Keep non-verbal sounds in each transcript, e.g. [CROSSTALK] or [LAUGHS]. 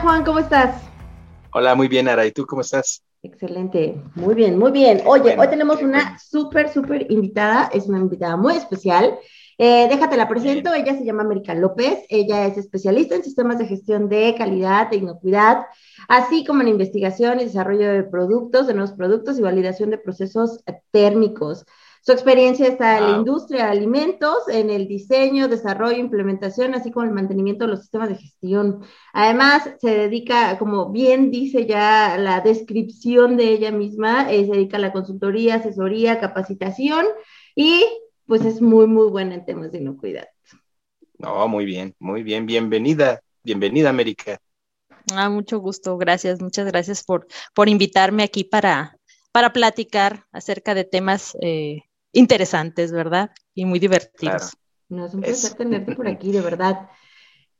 Juan, ¿cómo estás? Hola, muy bien, Ara. ¿Y tú cómo estás? Excelente, muy bien, muy bien. Oye, hoy tenemos una súper, súper invitada, es una invitada muy especial. Eh, déjate la presento, ella se llama América López, ella es especialista en sistemas de gestión de calidad, de inocuidad, así como en investigación y desarrollo de productos, de nuevos productos y validación de procesos térmicos. Su experiencia está en la industria de alimentos, en el diseño, desarrollo, implementación, así como el mantenimiento de los sistemas de gestión. Además, se dedica, como bien dice ya la descripción de ella misma, eh, se dedica a la consultoría, asesoría, capacitación y pues es muy, muy buena en temas de inocuidad. No, muy bien, muy bien. Bienvenida, bienvenida, América. Ah, mucho gusto, gracias, muchas gracias por, por invitarme aquí para, para platicar acerca de temas eh, interesantes, ¿verdad? Y muy divertidos. No, es un placer tenerte por aquí, de [LAUGHS] verdad.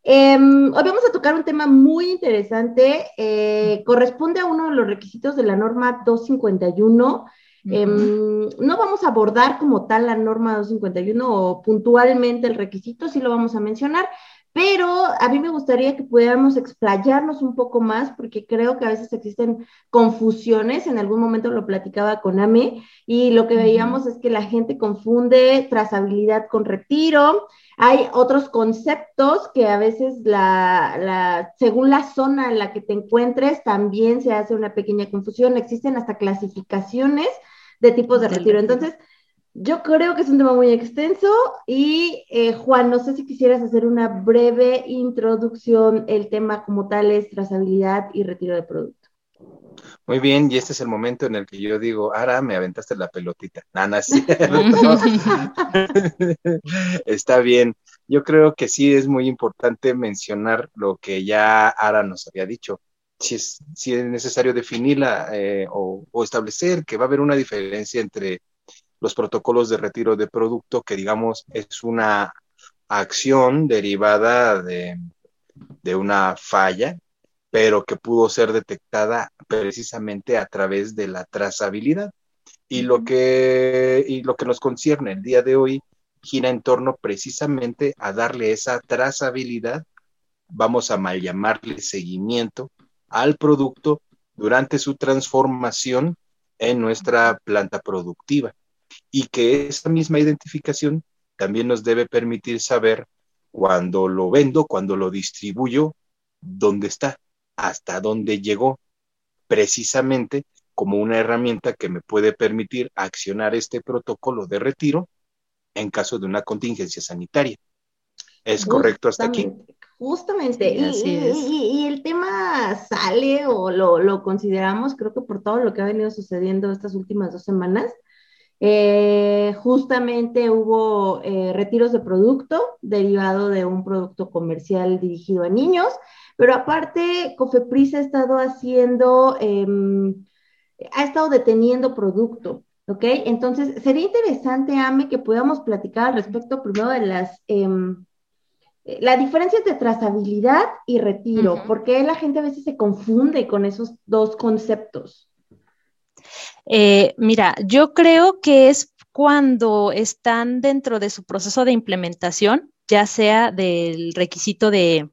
Em, hoy vamos a tocar un tema muy interesante. Eh, corresponde a uno de los requisitos de la norma 251. Em, no vamos a abordar como tal la norma 251 o puntualmente el requisito, sí lo vamos a mencionar, pero a mí me gustaría que pudiéramos explayarnos un poco más porque creo que a veces existen confusiones, en algún momento lo platicaba con Ame y lo que veíamos es que la gente confunde trazabilidad con retiro, hay otros conceptos que a veces la, según la zona en la que te encuentres también se hace una pequeña confusión, existen hasta clasificaciones de tipos de retiro. Entonces, yo creo que es un tema muy extenso y eh, Juan, no sé si quisieras hacer una breve introducción. El tema como tal es trazabilidad y retiro de producto. Muy bien, y este es el momento en el que yo digo, Ara, me aventaste la pelotita. Nana, [LAUGHS] sí. Está bien. Yo creo que sí es muy importante mencionar lo que ya Ara nos había dicho. Si es, necesario definirla eh, o establecer que va a haber una diferencia entre los protocolos de retiro de producto, que digamos es una acción derivada de, una falla, pero que pudo ser detectada precisamente a través de la trazabilidad. Y lo que, y lo que nos concierne el día de hoy gira en torno precisamente a darle esa trazabilidad, vamos a mal llamarle seguimiento al producto durante su transformación en nuestra planta productiva y que esa misma identificación también nos debe permitir saber cuando lo vendo, cuando lo distribuyo, dónde está, hasta dónde llegó, precisamente como una herramienta que me puede permitir accionar este protocolo de retiro en caso de una contingencia sanitaria. ¿Es correcto hasta aquí? Justamente, y, el tema sale o lo, lo, consideramos, creo que por todo lo que ha venido sucediendo estas últimas dos semanas, eh, justamente hubo eh, retiros de producto derivado de un producto comercial dirigido a niños, pero aparte Cofepris ha estado haciendo, em, ha estado deteniendo producto, ¿ok? Entonces, sería interesante, Ame, que podamos platicar al respecto primero de las... Em, la diferencia entre trazabilidad y retiro, porque la gente a veces se confunde con esos dos conceptos. Eh, mira, yo creo que es cuando están dentro de su proceso de implementación, ya sea del requisito de,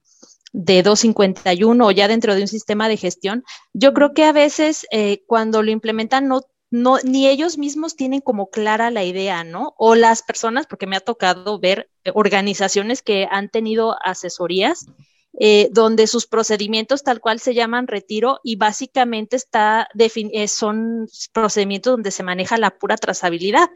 251 o ya dentro de un sistema de gestión, yo creo que a veces eh, cuando lo implementan no, no, ni ellos mismos tienen como clara la idea, ¿no? O las personas, porque me ha tocado ver organizaciones que han tenido asesorías eh, donde sus procedimientos tal cual se llaman retiro y básicamente está eh, son procedimientos donde se maneja la pura trazabilidad.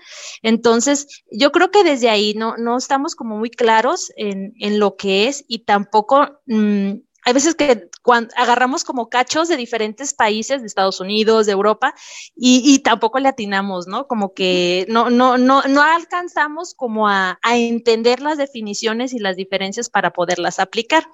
Entonces, yo creo que desde ahí no, no estamos como muy claros en, lo que es y tampoco mm, hay veces que agarramos como cachos de diferentes países, de Estados Unidos, de Europa, y, tampoco le atinamos, ¿no? Como que no, no, no, no alcanzamos como a, entender las definiciones y las diferencias para poderlas aplicar,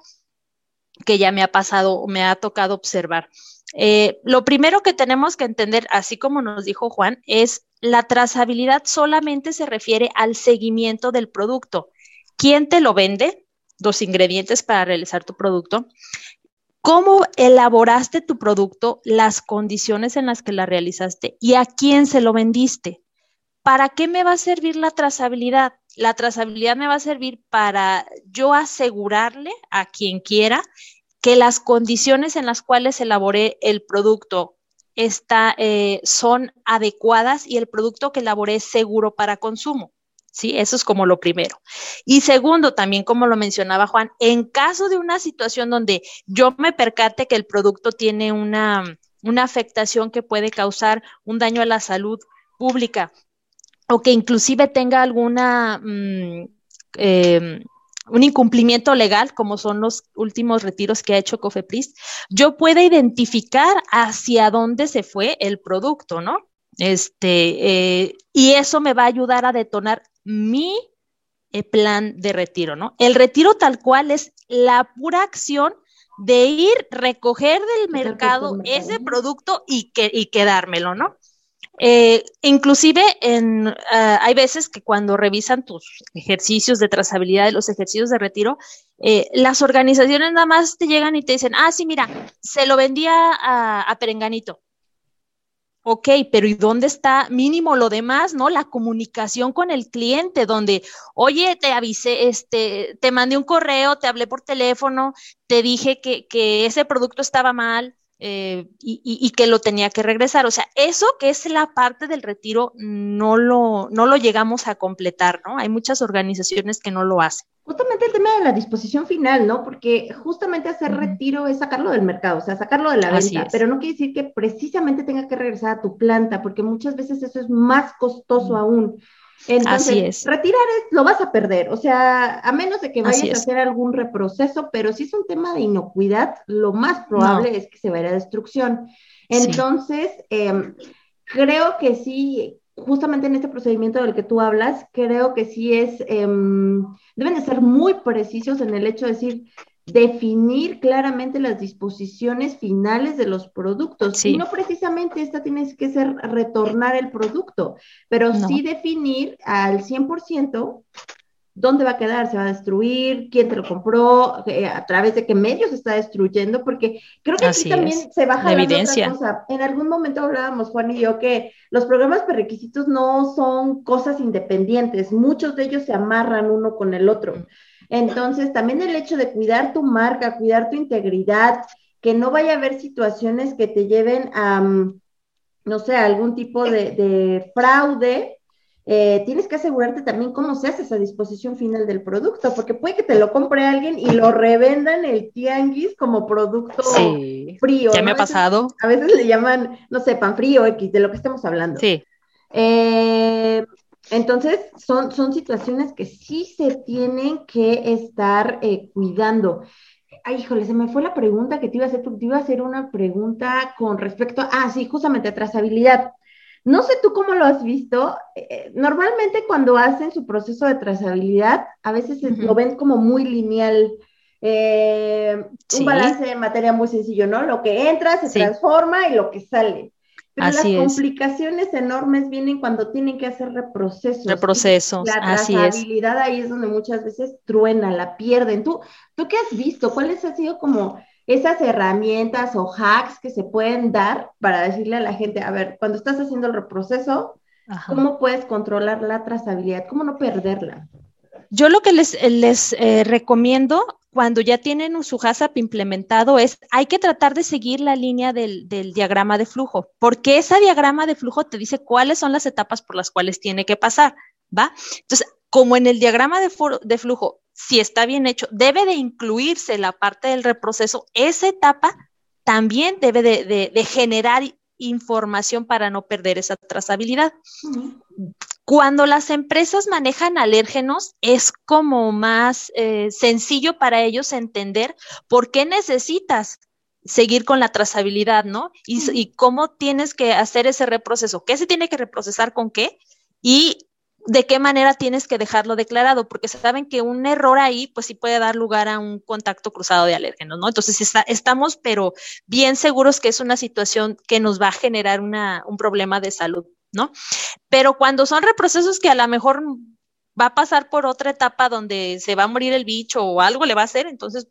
que ya me ha pasado, me ha tocado observar. Eh, lo primero que tenemos que entender, así como nos dijo Juan, es la trazabilidad solamente se refiere al seguimiento del producto. ¿Quién te lo vende? los ingredientes para realizar tu producto, cómo elaboraste tu producto, las condiciones en las que la realizaste y a quién se lo vendiste. ¿Para qué me va a servir la trazabilidad? La trazabilidad me va a servir para yo asegurarle a quien quiera que las condiciones en las cuales elaboré el producto eh, son adecuadas y el producto que elaboré es seguro para consumo. ¿sí? Eso es como lo primero. Y segundo, también como lo mencionaba Juan, en caso de una situación donde yo me percate que el producto tiene una, afectación que puede causar un daño a la salud pública o que inclusive tenga alguna... Mm, em, un incumplimiento legal, como son los últimos retiros que ha hecho Cofepris, yo pueda identificar hacia dónde se fue el producto, ¿no? Este, eh, y eso me va a ayudar a detonar mi eh, plan de retiro, ¿no? El retiro tal cual es la pura acción de ir, recoger del mercado ese producto y, que, y quedármelo, ¿no? Eh, inclusive en, ah, hay veces que cuando revisan tus ejercicios de trazabilidad de los ejercicios de retiro, eh, las organizaciones nada más te llegan y te dicen, ah, sí, mira, se lo vendía a, Perenganito. Ok, pero ¿y dónde está mínimo lo demás, no? La comunicación con el cliente, donde, oye, te avisé, este, te mandé un correo, te hablé por teléfono, te dije que ese producto estaba mal, eh, y, que lo tenía que regresar. O sea, eso que es la parte del retiro, no lo, no lo llegamos a completar, ¿no? Hay muchas organizaciones que no lo hacen. Justamente el tema de la disposición final, ¿no? Porque justamente hacer retiro es sacarlo del mercado, o sea, sacarlo de la venta, pero no quiere decir que precisamente tenga que regresar a tu planta, porque muchas veces eso es más costoso aún. Entonces, Así es. retirar es, lo vas a perder, o sea, a menos de que vayas a hacer algún reproceso, pero si es un tema de inocuidad, lo más probable es que se vaya a destrucción. Entonces, em, creo que sí, justamente en este procedimiento del que tú hablas, creo que sí es, em, deben de ser muy precisos en el hecho de decir, definir claramente las disposiciones finales de los productos. Y no precisamente esta tienes que ser retornar el producto, pero sí definir al 100% dónde va a quedar, se va a destruir, quién te lo compró, eh, a través de qué medios se está destruyendo, porque creo que aquí también se baja la evidencia. Cosa. En algún momento hablábamos, Juan y yo, que los programas requisitos no son cosas independientes, muchos de ellos se amarran uno con el otro. Entonces, también el hecho de cuidar tu marca, cuidar tu integridad, que no vaya a haber situaciones que te lleven a, mm, no sé, algún tipo de, fraude, eh, tienes que asegurarte también cómo se hace esa disposición final del producto, porque puede que te lo compre alguien y lo revendan el tianguis como producto frío. Ya me ha pasado. A veces le llaman, no sé, pan frío X, de lo que estamos hablando. Sí. Eh, entonces, son, son situaciones que sí se tienen que estar eh, cuidando. Ay, híjole, se me fue la pregunta que te iba a hacer, te iba a hacer una pregunta con respecto a, ah, sí, justamente a trazabilidad. No sé tú cómo lo has visto. Eh, normalmente cuando hacen su proceso de trazabilidad, a veces lo ven como muy lineal. Eh, un balance de materia muy sencillo, ¿no? Lo que entra se transforma y lo que sale. Pero las complicaciones enormes vienen cuando tienen que hacer reprocesos. Reprocesos, la así es. ahí es donde muchas veces truena, la pierden. ¿Tú, ¿Tú qué has visto? ¿Cuáles han sido como esas herramientas o hacks que se pueden dar para decirle a la gente, a ver, cuando estás haciendo el reproceso, ¿cómo puedes controlar la trazabilidad? ¿Cómo no perderla? Yo lo que les, les eh, recomiendo cuando ya tienen su HACCP implementado es, hay que tratar de seguir la línea del, diagrama de flujo, porque ese diagrama de flujo te dice cuáles son las etapas por las cuales tiene que pasar, ¿va? Entonces, como en el diagrama de, flujo, si está bien hecho, debe de incluirse la parte del reproceso, esa etapa también debe de, generar información para no perder esa trazabilidad. Cuando las empresas manejan alérgenos, es como más eh, sencillo para ellos entender por qué necesitas seguir con la trazabilidad, ¿no? Y, y, cómo tienes que hacer ese reproceso, qué se tiene que reprocesar con qué y de qué manera tienes que dejarlo declarado, porque saben que un error ahí, pues sí puede dar lugar a un contacto cruzado de alérgenos, ¿no? Entonces está, estamos, pero bien seguros que es una situación que nos va a generar una, un problema de salud, ¿no? Pero cuando son reprocesos que a lo mejor va a pasar por otra etapa donde se va a morir el bicho o algo le va a hacer, entonces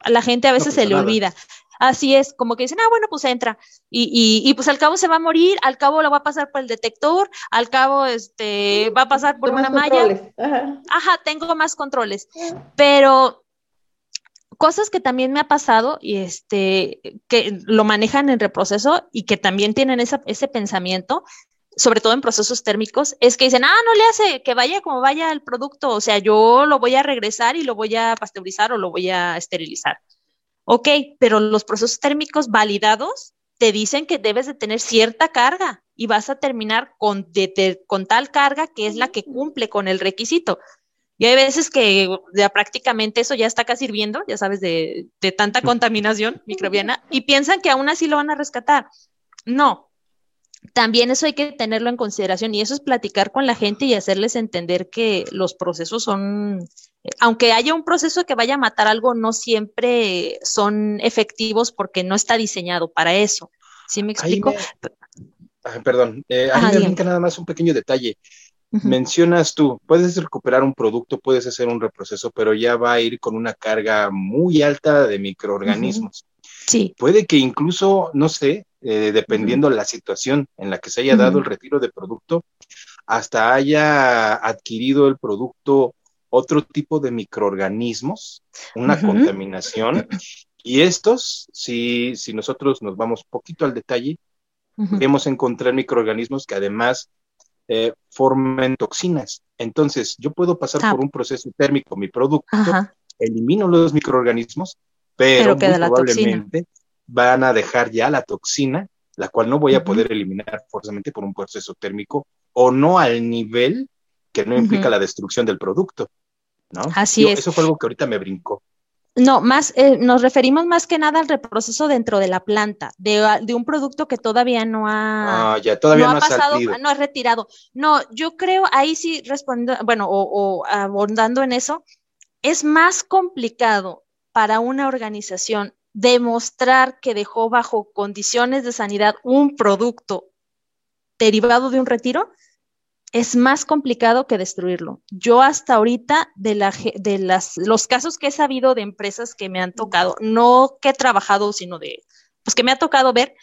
a la gente a veces se le olvida. Así es, como que dicen, ah, bueno, pues entra. Y, y, pues al cabo se va a morir, al cabo lo va a pasar por el detector, al cabo este, va a pasar por una malla. Ajá. tengo más controles. Pero cosas que también me ha pasado y este, que lo manejan en reproceso y que también tienen ese pensamiento, sobre todo en procesos térmicos, es que dicen, ah, no le hace que vaya como vaya el producto, o sea, yo lo voy a regresar y lo voy a pasteurizar o lo voy a esterilizar. Ok, pero los procesos térmicos validados te dicen que debes de tener cierta carga y vas a terminar con, con tal carga que es la que cumple con el requisito. Y hay veces que ya prácticamente eso ya está casi hirviendo, ya sabes, de, de tanta contaminación microbiana, y piensan que aún así lo van a rescatar. No, también eso hay que tenerlo en consideración y eso es platicar con la gente y hacerles entender que los procesos son, aunque haya un proceso que vaya a matar algo, no siempre son efectivos porque no está diseñado para eso. ¿Sí me explico? perdón, eh, ahí me nada más un pequeño detalle. Mencionas tú, puedes recuperar un producto, puedes hacer un reproceso, pero ya va a ir con una carga muy alta de microorganismos. Sí. Puede que incluso, no sé, eh, dependiendo la situación en la que se haya dado el retiro de producto, hasta haya adquirido el producto otro tipo de microorganismos, una contaminación. Y estos, si, si nosotros nos vamos poquito al detalle, podemos encontrar microorganismos que además eh, formen toxinas. Entonces, yo puedo pasar ah. por un proceso térmico mi producto, elimino los microorganismos, pero, probablemente van a dejar ya la toxina, la cual no voy a poder eliminar forzosamente por un proceso térmico o no al nivel que no implica la destrucción del producto. ¿no? Así es. Eso fue algo que ahorita me brincó. No, más, eh, nos referimos más que nada al reproceso dentro de la planta, de, ah, un producto que todavía no ha, ah, ya, todavía no, ha pasado, no ha retirado. No, yo creo, ahí sí respondiendo, bueno, o abordando en eso, es más complicado para una organización demostrar que dejó bajo condiciones de sanidad un producto derivado de un retiro es más complicado que destruirlo. Yo hasta ahorita, de, la, de las, los casos que he sabido de empresas que me han tocado, no que he trabajado, sino de, pues que me ha tocado ver,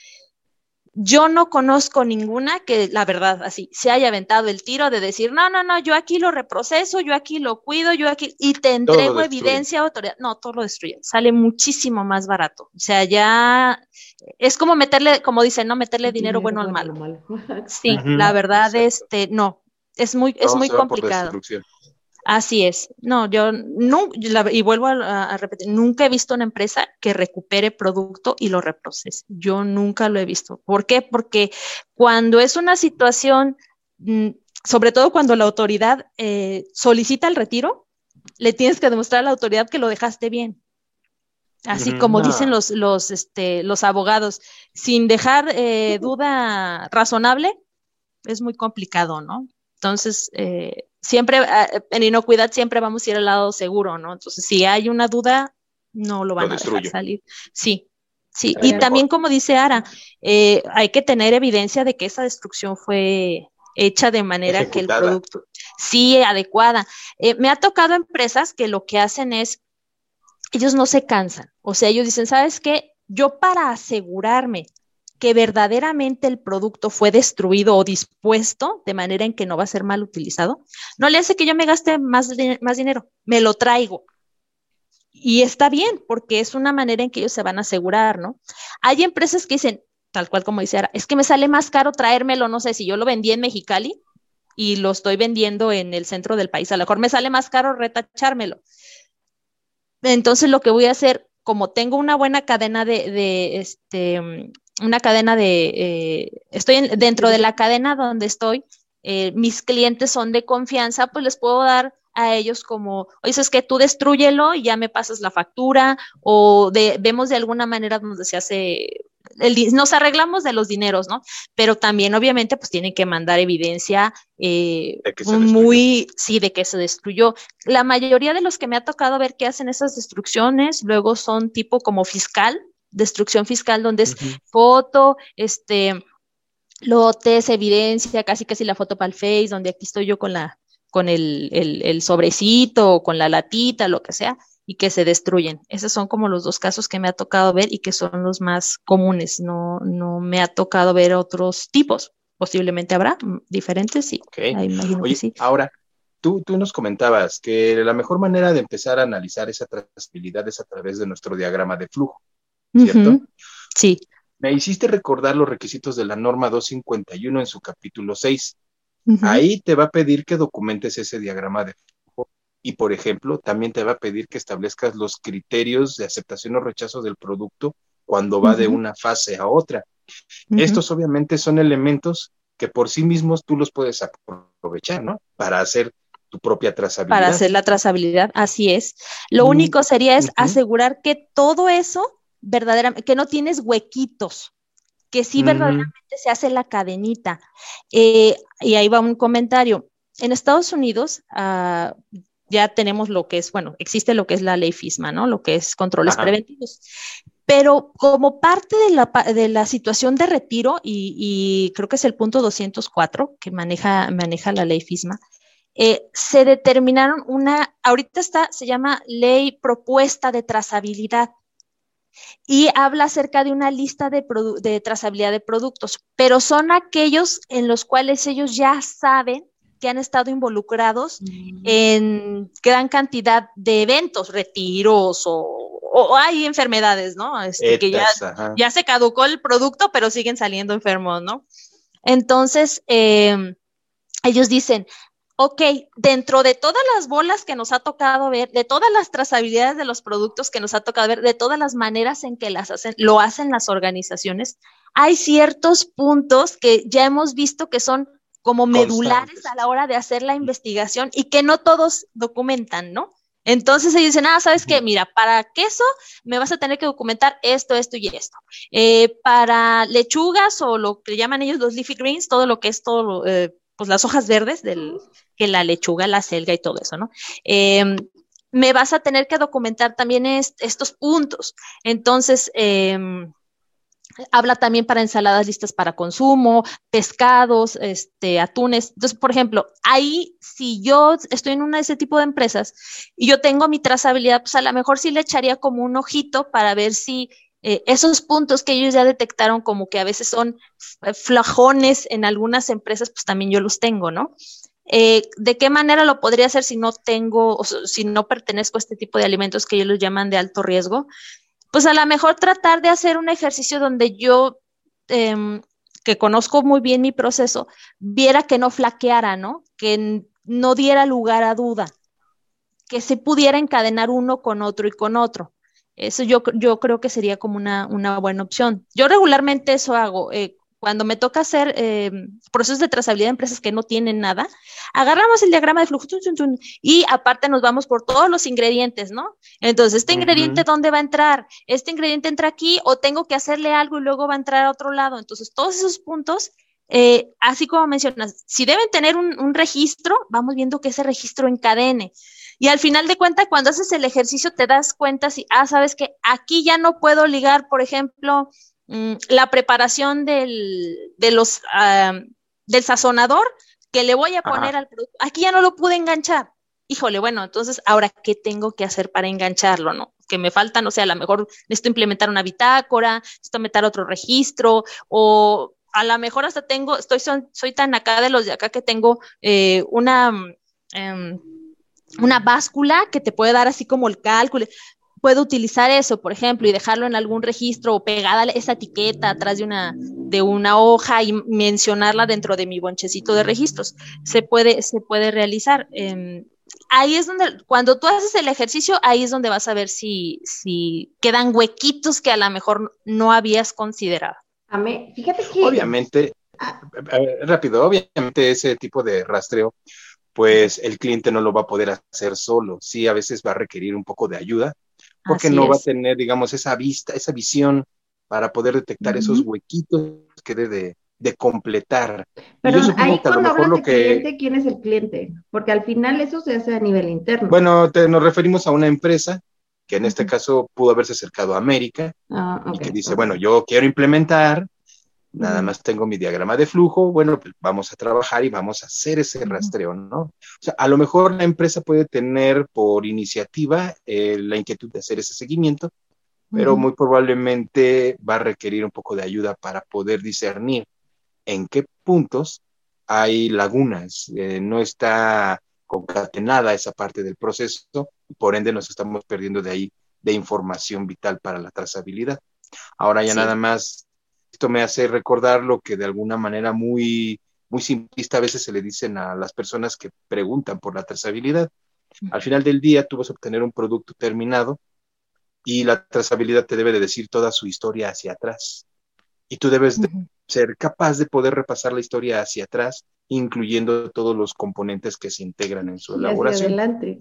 yo no conozco ninguna que, la verdad, así, se haya aventado el tiro de decir, no, no, no, yo aquí lo reproceso, yo aquí lo cuido, yo aquí, y te entrego evidencia, autoridad. No, todo lo destruye. Sale muchísimo más barato. O sea, ya es como meterle, como dicen, no meterle dinero, bueno al malo. [LAUGHS] Sí, la verdad, este, no, es muy, es muy complicado. Así es. No, yo no, y vuelvo a, repetir, nunca he visto una empresa que recupere producto y lo reprocese. Yo nunca lo he visto. ¿Por qué? Porque cuando es una situación, mm, sobre todo cuando la autoridad eh, solicita el retiro, le tienes que demostrar a la autoridad que lo dejaste bien. Así como dicen los, los, este, los abogados, sin dejar eh, [LAUGHS] duda razonable, es muy complicado, ¿no? Entonces, eh, siempre eh, en inocuidad siempre vamos a ir al lado seguro, ¿no? Entonces, si hay una duda, no lo van a dejar salir. Sí, sí. Y también, como dice Ara, eh, hay que tener evidencia de que esa destrucción fue hecha de manera que el producto, sí, adecuada. me ha tocado empresas que lo que hacen es, ellos no se cansan, o sea, ellos dicen, ¿sabes qué? Yo para asegurarme que verdaderamente el producto fue destruido o dispuesto de manera en que no va a ser mal utilizado, no le hace que yo me gaste más, más dinero, me lo traigo. Y está bien, porque es una manera en que ellos se van a asegurar, ¿no? Hay empresas que dicen, tal cual como dice Ara, es que me sale más caro traérmelo, no sé, si yo lo vendí en Mexicali y lo estoy vendiendo en el centro del país, a lo mejor me sale más caro retachármelo. Entonces lo que voy a hacer, como tengo una buena cadena de, de este, una cadena de, eh, estoy dentro de la cadena donde estoy, eh, mis clientes son de confianza, pues les puedo dar a ellos como, oye, es que tú destruyelo y ya me pasas la factura, o de, vemos de alguna manera donde se hace, el, nos arreglamos de los dineros, ¿no? Pero también obviamente pues tienen que mandar evidencia eh, muy, sí, de que se destruyó. La mayoría de los que me ha tocado ver que hacen esas destrucciones, luego son tipo como fiscal, destrucción fiscal, donde es foto, este, lotes, evidencia, casi casi la foto para el Face, donde aquí estoy yo con la, con el, el, sobrecito, con la latita, lo que sea, y que se destruyen. Esos son como los dos casos que me ha tocado ver y que son los más comunes. No, no me ha tocado ver otros tipos. Posiblemente habrá diferentes, sí. Oye, sí. Ahora, tú, tú nos comentabas que la mejor manera de empezar a analizar esa trazabilidad es a través de nuestro diagrama de flujo, ¿cierto? Sí. Me hiciste recordar los requisitos de la norma 251 en su capítulo 6. Ahí te va a pedir que documentes ese diagrama de flujo y, por ejemplo, también te va a pedir que establezcas los criterios de aceptación o rechazo del producto cuando va de una fase a otra. Estos obviamente son elementos que por sí mismos tú los puedes aprovechar, ¿no? Para hacer tu propia trazabilidad. Para hacer la trazabilidad, así es. Lo mm, único sería es asegurar que todo eso verdaderamente, que no tienes huequitos, que sí verdaderamente se hace la cadenita. Eh, y ahí va un comentario. En Estados Unidos ah, ya tenemos lo que es, bueno, existe lo que es la ley FISMA, ¿no? Lo que es controles preventivos. Pero como parte de la, de la situación de retiro, y, creo que es el punto 204 que maneja, maneja la ley FISMA, eh, se determinaron una, ahorita está, se llama ley propuesta de trazabilidad y habla acerca de una lista de, trazabilidad de productos, pero son aquellos en los cuales ellos ya saben que han estado involucrados mm. en gran cantidad de eventos, retiros o, hay enfermedades, ¿no? Este, que ya, se caducó el producto, pero siguen saliendo enfermos, ¿no? Entonces, em, ellos dicen, ok, dentro de todas las bolas que nos ha tocado ver, de todas las trazabilidades de los productos que nos ha tocado ver, de todas las maneras en que las hacen, lo hacen las organizaciones, hay ciertos puntos que ya hemos visto que son como medulares a la hora de hacer la investigación y que no todos documentan, ¿no? Entonces ellos dicen, ah, ¿sabes qué? Mira, para queso me vas a tener que documentar esto, esto y esto. Eh, para lechugas o lo que llaman ellos los leafy greens, todo lo que es todo, eh, pues las hojas verdes del, que la lechuga, la selga y todo eso, ¿no? Em, me vas a tener que documentar también estos puntos. Entonces, em, habla también para ensaladas listas para consumo, pescados, este, atunes. Entonces, por ejemplo, ahí si yo estoy en una de ese tipo de empresas y yo tengo mi trazabilidad, pues a lo mejor sí le echaría como un ojito para ver si eh, esos puntos que ellos ya detectaron como que a veces son flajones en algunas empresas, pues también yo los tengo, ¿no? Eh, ¿De qué manera lo podría hacer si no tengo, o si no pertenezco a este tipo de alimentos que ellos los llaman de alto riesgo? Pues a lo mejor tratar de hacer un ejercicio donde yo, em, que conozco muy bien mi proceso, viera que no flaqueara, ¿no? Que no diera lugar a duda, que se pudiera encadenar uno con otro y con otro. Eso yo, yo creo que sería como una, una buena opción. Yo regularmente eso hago. Eh, cuando me toca hacer eh, procesos de trazabilidad de empresas que no tienen nada, agarramos el diagrama de flujo y aparte nos vamos por todos los ingredientes, ¿no? Entonces, ¿este ingrediente dónde va a entrar? ¿Este ingrediente entra aquí o tengo que hacerle algo y luego va a entrar a otro lado? Entonces, todos esos puntos, eh, así como mencionas, si deben tener un, un registro, vamos viendo que ese registro encadene. Y al final de cuentas, cuando haces el ejercicio, te das cuenta si, ah, sabes que aquí ya no puedo ligar, por ejemplo, Mm, la preparación del, de los, del sazonador que le voy a poner al producto. Aquí ya no lo pude enganchar. Híjole, bueno, entonces, ¿ahora qué tengo que hacer para engancharlo, no? Que me falta, no sé, a lo mejor necesito implementar una bitácora, necesito meter otro registro, o a lo mejor hasta tengo, estoy, soy tan acá de los de acá que tengo eh, una, em, una báscula que te puede dar así como el cálculo puedo utilizar eso, por ejemplo, y dejarlo en algún registro o pegada esa etiqueta atrás de una, de una hoja y mencionarla dentro de mi bonchecito de registros. Se puede, se puede realizar. Em, ahí es donde, cuando tú haces el ejercicio, ahí es donde vas a ver si, si quedan huequitos que a lo mejor no habías considerado. Amé, fíjate que... Obviamente, rápido, obviamente ese tipo de rastreo, pues el cliente no lo va a poder hacer solo. Sí, a veces va a requerir un poco de ayuda, porque no va a tener, digamos, esa vista, esa visión para poder detectar esos huequitos que debe de, completar. Pero ahí cuando hablas de cliente, ¿quién es el cliente? Porque al final eso se hace a nivel interno. Bueno, nos referimos a una empresa que en este caso pudo haberse acercado a América ah, y que dice, bueno, yo quiero implementar nada más tengo mi diagrama de flujo, bueno, pues vamos a trabajar y vamos a hacer ese rastreo, ¿no? O sea, a lo mejor la empresa puede tener por iniciativa eh, la inquietud de hacer ese seguimiento, pero muy probablemente va a requerir un poco de ayuda para poder discernir en qué puntos hay lagunas, eh, no está concatenada esa parte del proceso, por ende nos estamos perdiendo de ahí de información vital para la trazabilidad. Ahora ya nada más esto me hace recordar lo que de alguna manera muy, muy simplista a veces se le dicen a las personas que preguntan por la trazabilidad. Al final del día tú vas a obtener un producto terminado y la trazabilidad te debe de decir toda su historia hacia atrás. Y tú debes de ser capaz de poder repasar la historia hacia atrás, incluyendo todos los componentes que se integran en su elaboración. adelante.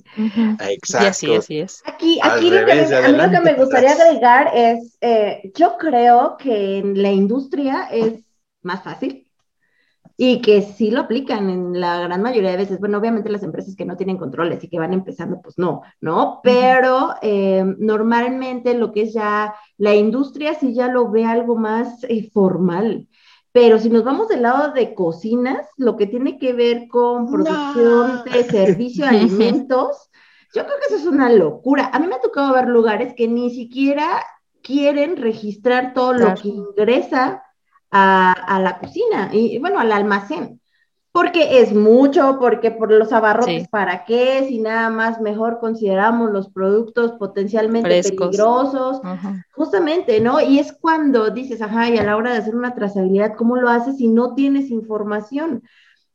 Exacto. así, así es. Aquí, aquí lo, que me, a mí lo que me gustaría agregar es, eh, yo creo que en la industria es más fácil y que sí lo aplican en la gran mayoría de veces. Bueno, obviamente las empresas que no tienen controles y que van empezando, pues no, ¿no? Pero eh, normalmente lo que es ya la industria sí ya lo ve algo más eh, formal. Pero si nos vamos del lado de cocinas, lo que tiene que ver con producción de [LAUGHS] servicio, alimentos, yo creo que eso es una locura. A mí me ha tocado ver lugares que ni siquiera quieren registrar todo lo que ingresa a, la cocina y, bueno, al almacén. Porque es mucho, porque por los abarrotes, ¿para qué? Si nada más mejor consideramos los productos potencialmente peligrosos. Justamente, ¿no? Y es cuando dices, ajá, y a la hora de hacer una trazabilidad, ¿cómo lo haces si no tienes información?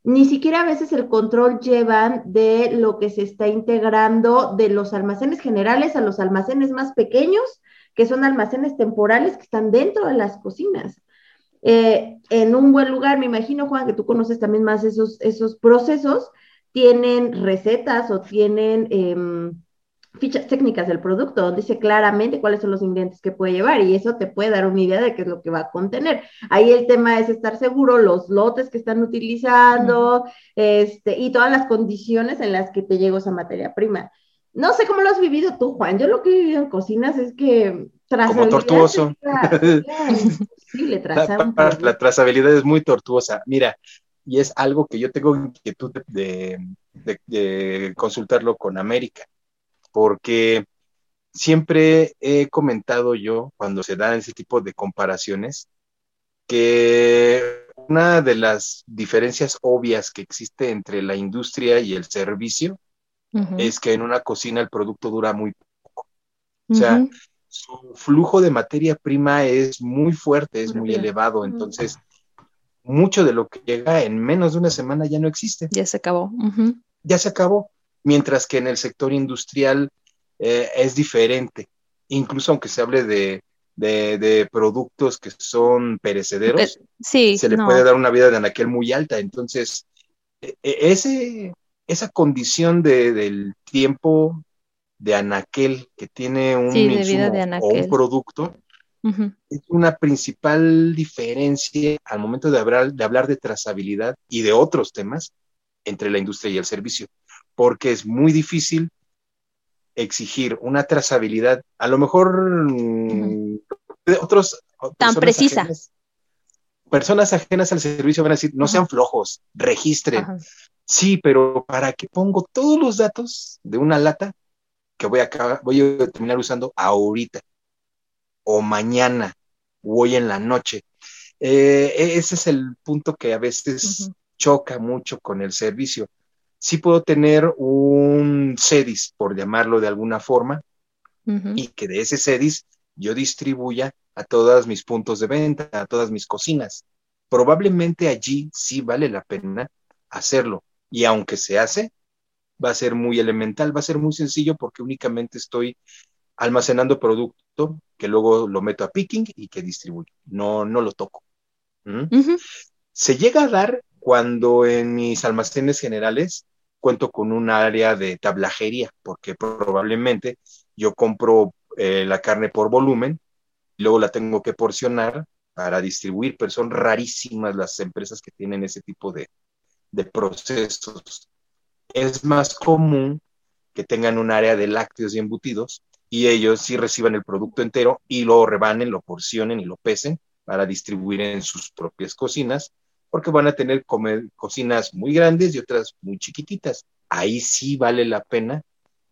Ni siquiera a veces el control llevan de lo que se está integrando de los almacenes generales a los almacenes más pequeños, que son almacenes temporales que están dentro de las cocinas. Eh, en un buen lugar, me imagino, Juan, que tú conoces también más esos, esos procesos, tienen recetas o tienen em, fichas técnicas del producto, donde dice claramente cuáles son los ingredientes que puede llevar y eso te puede dar una idea de qué es lo que va a contener. Ahí el tema es estar seguro, los lotes que están utilizando este, y todas las condiciones en las que te llegó esa materia prima. No sé cómo lo has vivido tú, Juan. Yo lo que he vivido en cocinas es que como tortuoso. [LAUGHS] la, trazabilidad es muy tortuosa. Mira, y es algo que yo tengo inquietud de, consultarlo con América, porque siempre he comentado yo, cuando se dan ese tipo de comparaciones, que una de las diferencias obvias que existe entre la industria y el servicio es que en una cocina el producto dura muy poco. O sea, su flujo de materia prima es muy fuerte, es muy elevado, entonces mucho de lo que llega en menos de una semana ya no existe. Ya se acabó. Ya se acabó, mientras que en el sector industrial eh, es diferente, incluso aunque se hable de, productos que son perecederos, sí, se le puede dar una vida de anaquel muy alta, entonces e, e, ese, esa condición de, del tiempo de anaquel que tiene un o un producto, es una principal diferencia al momento de hablar, de hablar de trazabilidad y de otros temas entre la industria y el servicio, porque es muy difícil exigir una trazabilidad, a lo mejor mm, otros... Tan precisa. personas ajenas al servicio van a decir, no sean flojos, registren. Sí, pero ¿para qué pongo todos los datos de una lata que voy a, voy a terminar usando ahorita o mañana o hoy en la noche. Eh, e-, ese es el punto que a veces choca mucho con el servicio. Sí puedo tener un CEDIS, por llamarlo de alguna forma, y que de ese CEDIS yo distribuya a todos mis puntos de venta, a todas mis cocinas. Probablemente allí sí vale la pena hacerlo. Y aunque se hace, va a ser muy elemental, va a ser muy sencillo porque únicamente estoy almacenando producto que luego lo meto a picking y que distribuyo. No, no lo toco. Se llega a dar cuando en mis almacenes generales cuento con un área de tablajería, porque probablemente yo compro eh, la carne por volumen, luego la tengo que porcionar para distribuir, pero son rarísimas las empresas que tienen ese tipo de, de procesos. Es más común que tengan un área de lácteos y embutidos y ellos sí reciban el producto entero y lo rebanen, lo porcionen y lo pesen para distribuir en sus propias cocinas, porque van a tener cocinas muy grandes y otras muy chiquititas. Ahí sí vale la pena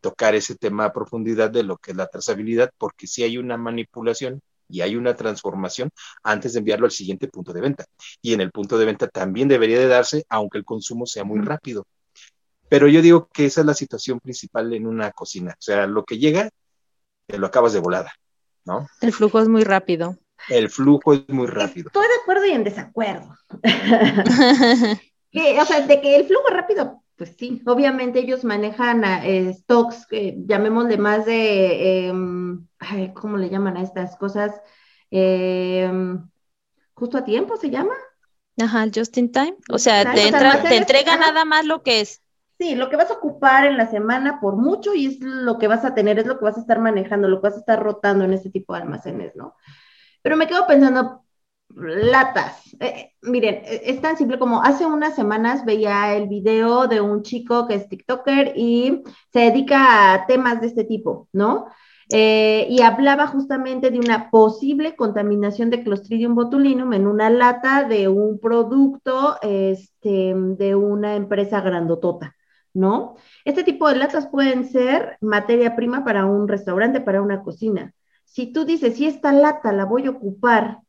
tocar ese tema a profundidad de lo que es la trazabilidad, porque sí hay una manipulación y hay una transformación antes de enviarlo al siguiente punto de venta. Y en el punto de venta también debería de darse, aunque el consumo sea muy rápido. Pero yo digo que esa es la situación principal en una cocina. O sea, lo que llega, te lo acabas de volada, ¿no? El flujo es muy rápido. El flujo es muy rápido. Estoy de acuerdo y en desacuerdo. [LAUGHS] o sea, de que el flujo es rápido, pues sí, obviamente ellos manejan eh, stocks, llamémosle más de, em, ¿cómo le llaman a estas cosas? Em, justo a tiempo se llama. Ajá, just in time. O sea, te, te entrega nada más lo que es. Sí, lo que vas a ocupar en la semana por mucho y es lo que vas a tener, es lo que vas a estar manejando, lo que vas a estar rotando en este tipo de almacenes, ¿no? Pero me quedo pensando, latas. Eh, miren, eh, es tan simple como hace unas semanas veía el video de un chico que es TikToker y se dedica a temas de este tipo, ¿no? Eh, y hablaba justamente de una posible contaminación de Clostridium botulinum en una lata de un producto este, de una empresa grandotota, ¿no? Este tipo de latas pueden ser materia prima para un restaurante, para una cocina. Si tú dices, si esta lata la voy a ocupar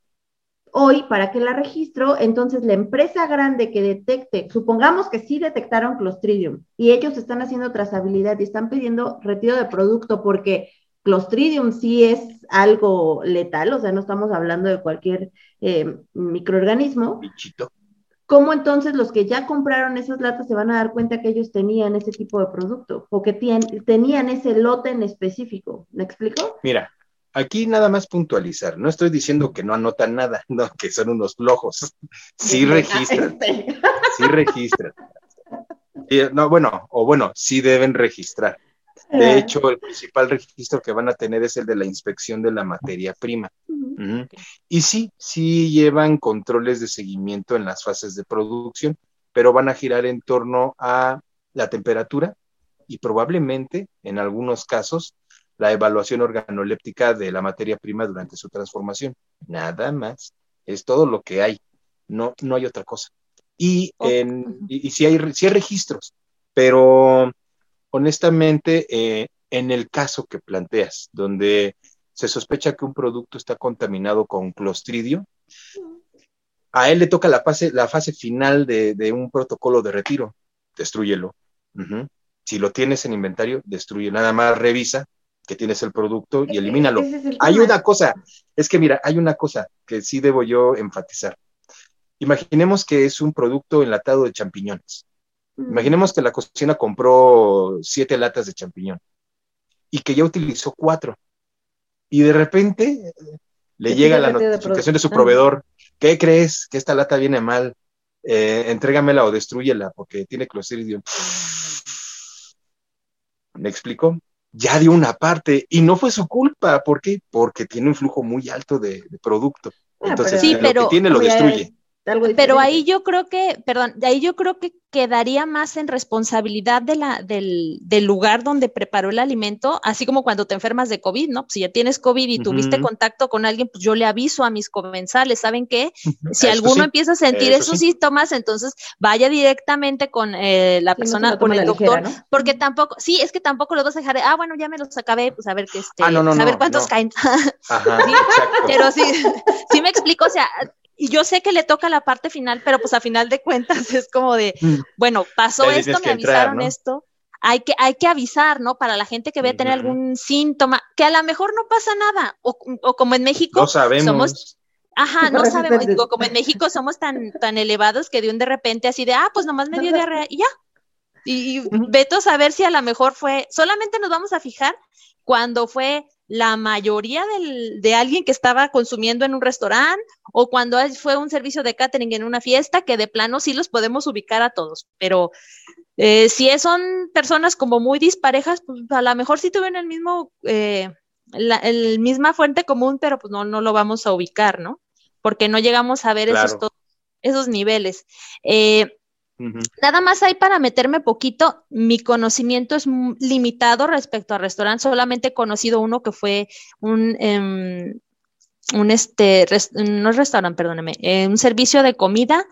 hoy, ¿para que la registro? Entonces, la empresa grande que detecte, supongamos que sí detectaron Clostridium y ellos están haciendo trazabilidad y están pidiendo retiro de producto porque Clostridium sí es algo letal, o sea, no estamos hablando de cualquier eh, microorganismo. ¿Cómo entonces los que ya compraron esas latas se van a dar cuenta que ellos tenían ese tipo de producto o que tenían ese lote en específico? ¿Me explico? Mira, Aquí nada más puntualizar, no estoy diciendo que no anotan nada, [LAUGHS] no, que son unos flojos. [LAUGHS] Sí registran, sí registran. No, bueno, o bueno, sí deben registrar. De ah. hecho, el principal registro que van a tener es el de la inspección de la materia prima. Y sí, sí llevan controles de seguimiento en las fases de producción, pero van a girar en torno a la temperatura y probablemente, en algunos casos, la evaluación organoléptica de la materia prima durante su transformación. Nada más. Es todo lo que hay. No, no hay otra cosa. Y, en, y, si, hay, hay registros, pero honestamente, eh, en el caso que planteas, donde se sospecha que un producto está contaminado con clostridio, a él le toca la fase, la fase final de, un protocolo de retiro. Destrúyelo. Si lo tienes en inventario, destruye. Nada más revisa que tienes el producto y elimínalo. hay una cosa, es que mira, hay una cosa que sí debo yo enfatizar. Imaginemos que es un producto enlatado de champiñones. Mm. Imaginemos que la cocina compró siete latas de champiñón y que ya utilizó cuatro. Y de repente le llega la notificación de, su proveedor. ¿Qué crees? Que esta lata viene mal. Eh, entrégamela o destruyela porque tiene clostridium. ¿Me explico? ya dio una parte y no fue su culpa. ¿Por qué? Porque tiene un flujo muy alto de, producto. Ah, Entonces, lo que tiene lo destruye. Pero ahí yo creo que, perdón, de ahí yo creo que quedaría más en responsabilidad de la, del, del, lugar donde preparó el alimento, así como cuando te enfermas de COVID, ¿no? Si ya tienes COVID y tuviste contacto con alguien, pues yo le aviso a mis comensales, ¿saben qué? [LAUGHS] Si alguno empieza a sentir esos síntomas, entonces vaya directamente con eh, la persona, con el doctor, porque tampoco, sí, es que tampoco los vas a dejar, ah, bueno, ya me los acabé, pues a ver qué este, ah, a ver cuántos caen. [LAUGHS] Ajá, pero sí, [LAUGHS] sí me explico, o sea, y yo sé que le toca la parte final, pero pues a final de cuentas es como de, mm. bueno, pasó esto, me avisaron esto, hay que, hay que avisar, ¿no? Para la gente que ve a tener algún síntoma, que a lo mejor no pasa nada, o, como en México, no sabemos. somos, ajá, no sabemos, digo, como en México somos tan, tan elevados que de un de repente así de, ah, pues nomás me dio diarrea y ya. Y, y veto a saber si a lo mejor fue, solamente nos vamos a fijar cuando fue la mayoría de alguien que estaba consumiendo en un restaurante o cuando fue un servicio de catering en una fiesta, que de plano sí los podemos ubicar a todos, pero eh, si son personas como muy disparejas, pues a lo mejor sí tuvieron el mismo, eh, la misma fuente común, pero pues no, no lo vamos a ubicar, ¿no? Porque no llegamos a ver esos, esos niveles. Eh, Nada más hay para meterme poquito, mi conocimiento es limitado respecto a restaurantes, solamente he conocido uno que fue un, em, un este, no restaurante, perdóneme, eh, un servicio de comida,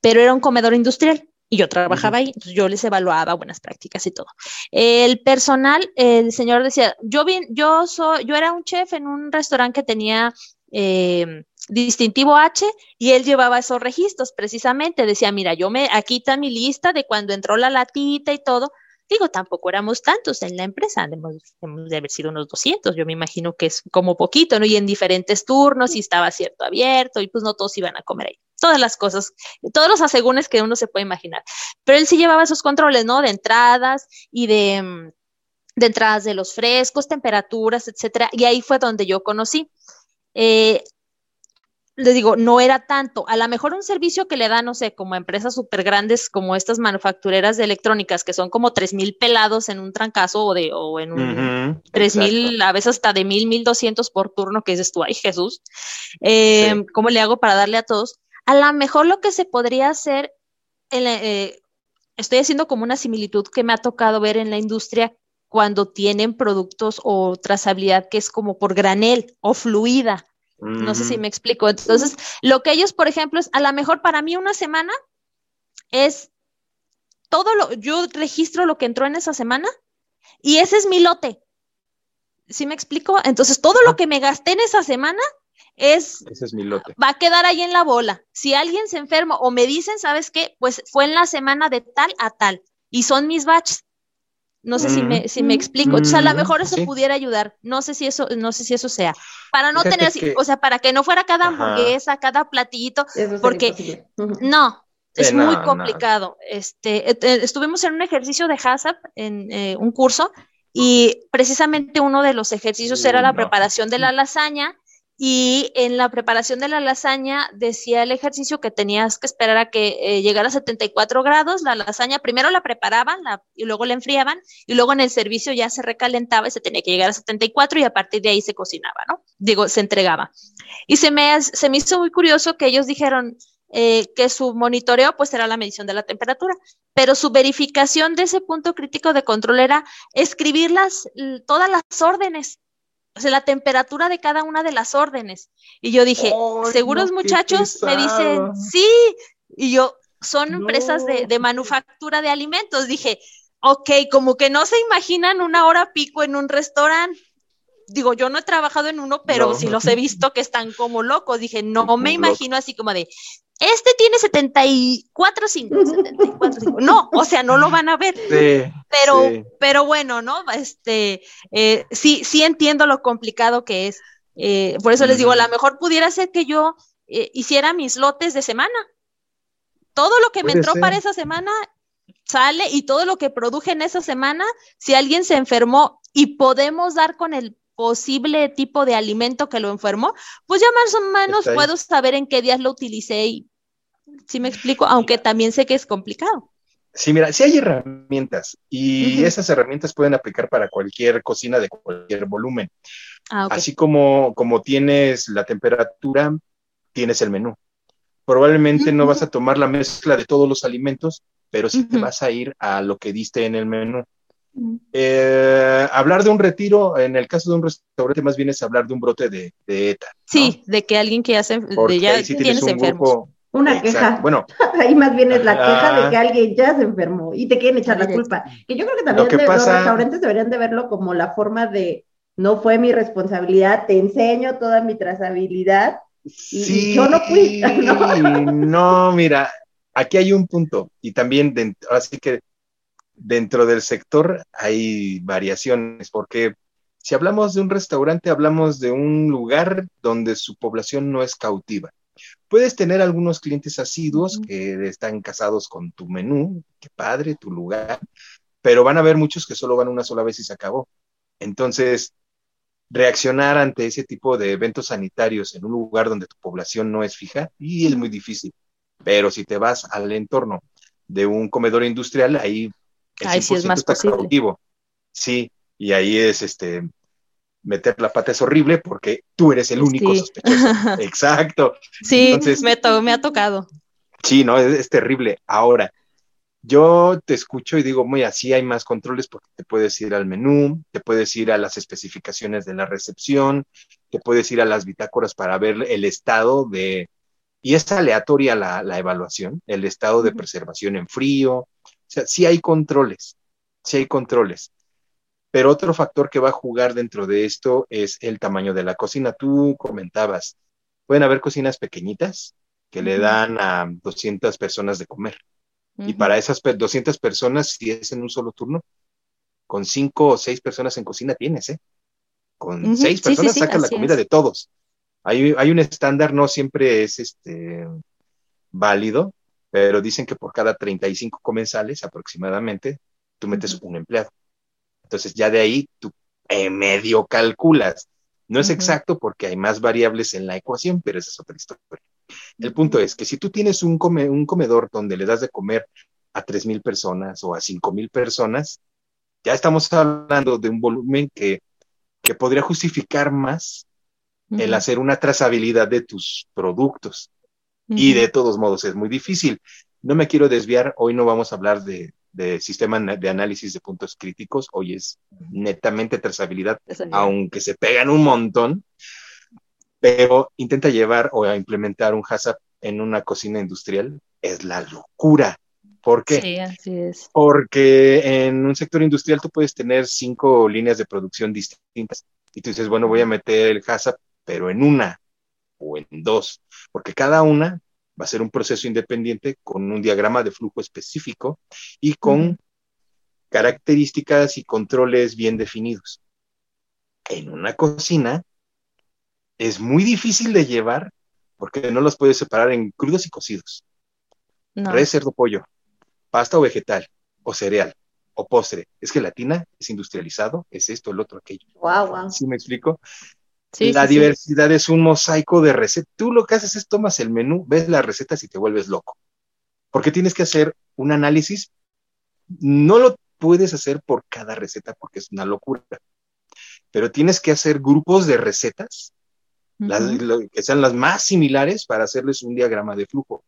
pero era un comedor industrial y yo trabajaba ahí, yo les evaluaba buenas prácticas y todo. El personal, el señor decía, yo vi, yo soy, yo era un chef en un restaurante que tenía eh, distintivo H y él llevaba esos registros precisamente. Decía, mira, yo me, aquí está mi lista de cuando entró la latita y todo. Digo, tampoco éramos tantos en la empresa, hemos, de haber sido unos 200, yo me imagino que es como poquito, ¿no? Y en diferentes turnos y estaba cierto abierto y pues no todos iban a comer ahí. Todas las cosas, todos los asegúnes que uno se puede imaginar. Pero él sí llevaba esos controles, ¿no? De entradas y de, de entradas de los frescos, temperaturas, etcétera. Y ahí fue donde yo conocí. Eh, les digo, no era tanto. A lo mejor un servicio que le da, no sé, como empresas súper grandes como estas manufactureras de electrónicas, que son como tres mil pelados en un trancazo o, de, o en un tres mil, a veces hasta de mil, mil doscientos por turno, que dices tú, ay Jesús, eh, ¿cómo le hago para darle a todos? A lo mejor lo que se podría hacer, eh, estoy haciendo como una similitud que me ha tocado ver en la industria cuando tienen productos o trazabilidad que es como por granel o fluida. No sé si me explico. Entonces, lo que ellos, por ejemplo, es a lo mejor para mí una semana es todo lo, yo registro lo que entró en esa semana y ese es mi lote. ¿Sí me explico? Entonces, todo lo que me gasté en esa semana es, ese es mi lote. va a quedar ahí en la bola. Si alguien se enferma o me dicen, ¿sabes qué? Pues fue en la semana de tal a tal y son mis batches. No sé si, me, si me explico. Entonces, a lo mejor eso pudiera ayudar. No sé si eso, no sé si eso sea. Para no tener, o sea, para que no fuera cada hamburguesa, cada platillito, porque no, es muy complicado. Este, eh, estuvimos en un ejercicio de HACCP, en eh, un curso, y precisamente uno de los ejercicios era la preparación de la lasaña y en la preparación de la lasaña decía el ejercicio que tenías que esperar a que eh, llegara a 74 grados. La lasaña primero la preparaban y luego la enfriaban y luego en el servicio ya se recalentaba y se tenía que llegar a 74 y a partir de ahí se cocinaba, ¿no? Digo, se entregaba. Y se me, se me hizo muy curioso que ellos dijeron eh, que su monitoreo pues era la medición de la temperatura, pero su verificación de ese punto crítico de control era escribir todas las órdenes o sea, la temperatura de cada una de las órdenes. Y yo dije, seguros muchachos, me dicen, sí. Y yo, son empresas de, manufactura de alimentos. Dije, ok, como que no se imaginan una hora pico en un restaurante. Digo, yo no he trabajado en uno, pero sí los he visto que están como locos. Dije, no me imagino así como de, este tiene 74, 5, 74, 5. No, o sea, no lo van a ver. Sí, pero, pero bueno, ¿no? Este, eh, sí, sí entiendo lo complicado que es. Eh, por eso les digo, a lo mejor pudiera ser que yo eh, hiciera mis lotes de semana. Todo lo que me entró para esa semana sale y todo lo que produje en esa semana, si alguien se enfermó y podemos dar con el posible tipo de alimento que lo enfermó, pues ya más o menos puedo saber en qué días lo utilicé y si me explico, aunque también sé que es complicado. Sí, mira, sí hay herramientas y esas herramientas pueden aplicar para cualquier cocina de cualquier volumen. Ah, Así como, como tienes la temperatura, tienes el menú. Probablemente no vas a tomar la mezcla de todos los alimentos, pero sí te vas a ir a lo que diste en el menú. Eh, hablar de un retiro, en el caso de un restaurante, más bien es hablar de un brote de, ETA. Sí, de que alguien que ya, se, ya tienes enfermo. Una queja. Bueno. [LAUGHS] Ahí más bien es la queja de que alguien ya se enfermó y te quieren echar la culpa. Que yo creo que también los restaurantes deberían de verlo como la forma de no fue mi responsabilidad, te enseño toda mi trazabilidad y, yo no fui. [LAUGHS] [LAUGHS] ¿no? no, mira, aquí hay un punto y también así que dentro del sector hay variaciones, porque si hablamos de un restaurante, hablamos de un lugar donde su población no es cautiva. Puedes tener algunos clientes asiduos que están casados con tu menú, qué padre, tu lugar, pero van a haber muchos que solo van una sola vez y se acabó. Entonces, reaccionar ante ese tipo de eventos sanitarios en un lugar donde tu población no es fija, y es muy difícil. Pero si te vas al entorno de un comedor industrial, ahí el sí es más está cautivo. Sí, y ahí es este meter la pata es horrible porque tú eres el único sospechoso. [LAUGHS] Exacto. Sí, me, me, ha tocado. Sí, no, es, terrible. Ahora, yo te escucho y digo, muy así hay más controles porque te puedes ir al menú, te puedes ir a las especificaciones de la recepción, te puedes ir a las bitácoras para ver el estado de, y es aleatoria la, la evaluación, el estado de preservación en frío. O sea, sí hay controles, sí hay controles. Pero otro factor que va a jugar dentro de esto es el tamaño de la cocina. Tú comentabas, pueden haber cocinas pequeñitas que le dan a 200 personas de comer. Y para esas 200 personas, si es en un solo turno, con cinco o seis personas en cocina tienes, ¿eh? Con seis personas sacas la comida de todos. Hay, hay, un estándar, no siempre es este válido, pero dicen que por cada 35 comensales aproximadamente, tú metes un empleado. Entonces ya de ahí tú eh, medio calculas. No es exacto porque hay más variables en la ecuación, pero esa es otra historia. El punto es que si tú tienes un, un comedor donde le das de comer a 3.000 personas o a 5.000 personas, ya estamos hablando de un volumen que, que podría justificar más el hacer una trazabilidad de tus productos. Y de todos modos es muy difícil. No me quiero desviar, hoy no vamos a hablar de, de sistema de análisis de puntos críticos, hoy es netamente trazabilidad, aunque se pegan un montón, pero intenta llevar o implementar un HACCP en una cocina industrial, es la locura. ¿Por qué? Sí, así es. Porque en un sector industrial tú puedes tener cinco líneas de producción distintas y tú dices, bueno, voy a meter el HACCP, pero en una o en dos, porque cada una va a ser un proceso independiente con un diagrama de flujo específico y con características y controles bien definidos. En una cocina es muy difícil de llevar porque no los puedes separar en crudos y cocidos. No. Res, cerdo, pollo, pasta o vegetal, o cereal, o postre. Es que latina es industrializado, es esto, el otro, aquello. Wow, wow. ¿Sí me explico? La diversidad es un mosaico de recetas. Tú lo que haces es tomas el menú, ves las recetas y te vuelves loco. Porque tienes que hacer un análisis. No lo puedes hacer por cada receta porque es una locura. Pero tienes que hacer grupos de recetas que sean las más similares para hacerles un diagrama de flujo.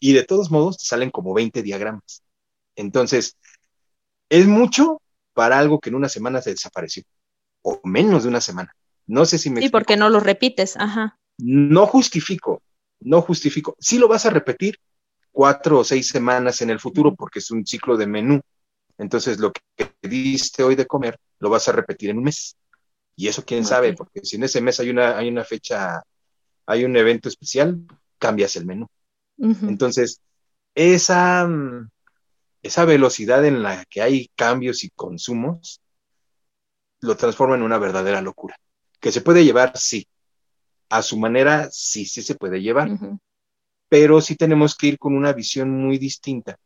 Y de todos modos te salen como 20 diagramas. Entonces, es mucho para algo que en una semana se desapareció, o menos de una semana. No sé si me. Sí, porque no lo repites, ajá. No justifico, no justifico. Sí lo vas a repetir cuatro o seis semanas en el futuro porque es un ciclo de menú. Entonces, lo que diste hoy de comer, lo vas a repetir en un mes. Y eso quién sabe, porque si en ese mes hay una, hay una fecha, hay un evento especial, cambias el menú. Entonces, esa, esa velocidad en la que hay cambios y consumos, lo transforma en una verdadera locura. Que se puede llevar, sí. A su manera, sí, sí se puede llevar. Pero sí tenemos que ir con una visión muy distinta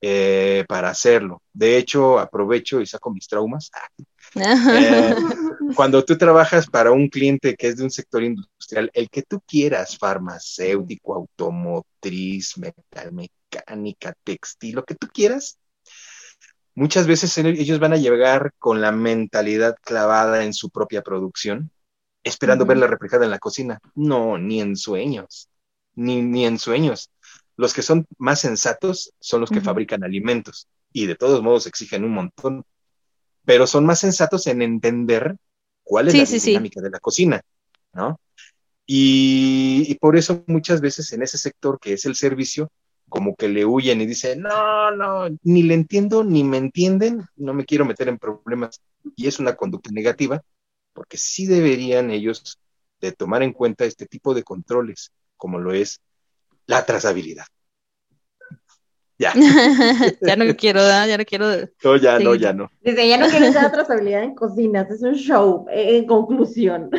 eh, para hacerlo. De hecho, aprovecho y saco mis traumas. Eh, cuando tú trabajas para un cliente que es de un sector industrial, el que tú quieras, farmacéutico, automotriz, metal, mecánica, textil, lo que tú quieras, Muchas veces ellos van a llegar con la mentalidad clavada en su propia producción, esperando verla reflejada en la cocina. No, ni en sueños, ni, ni en sueños. Los que son más sensatos son los que fabrican alimentos y de todos modos exigen un montón, pero son más sensatos en entender cuál es la dinámica de la cocina, ¿no? y, por eso muchas veces en ese sector que es el servicio, como que le huyen y dicen, no, no, ni le entiendo, ni me entienden, no me quiero meter en problemas. Y es una conducta negativa, porque sí deberían ellos de tomar en cuenta este tipo de controles, como lo es la trazabilidad. Ya. [LAUGHS] ya no quiero, ya no quiero. No, ya no, ya no. Dice, ya no quiero dar trazabilidad en cocinas, es un show, eh, en conclusión.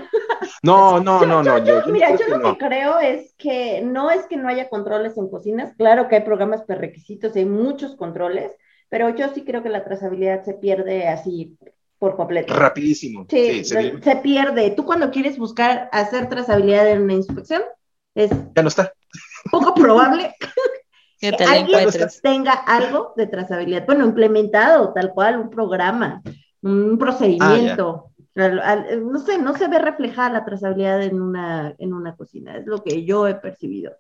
No, no, no, no. mira, yo lo que creo es que no es que no haya controles en cocinas, claro que hay programas prerequisitos, hay muchos controles, pero yo sí creo que la trazabilidad se pierde así por completo. Rapidísimo. Sí, se, pierde. Tú cuando quieres buscar hacer trazabilidad en una inspección, es... Ya no está. Poco probable [LAUGHS] que alguien tenga algo de trazabilidad. Bueno, implementado tal cual, un programa, un procedimiento. Ah, no sé, no se ve reflejada la trazabilidad en una, en una cocina, es lo que yo he percibido.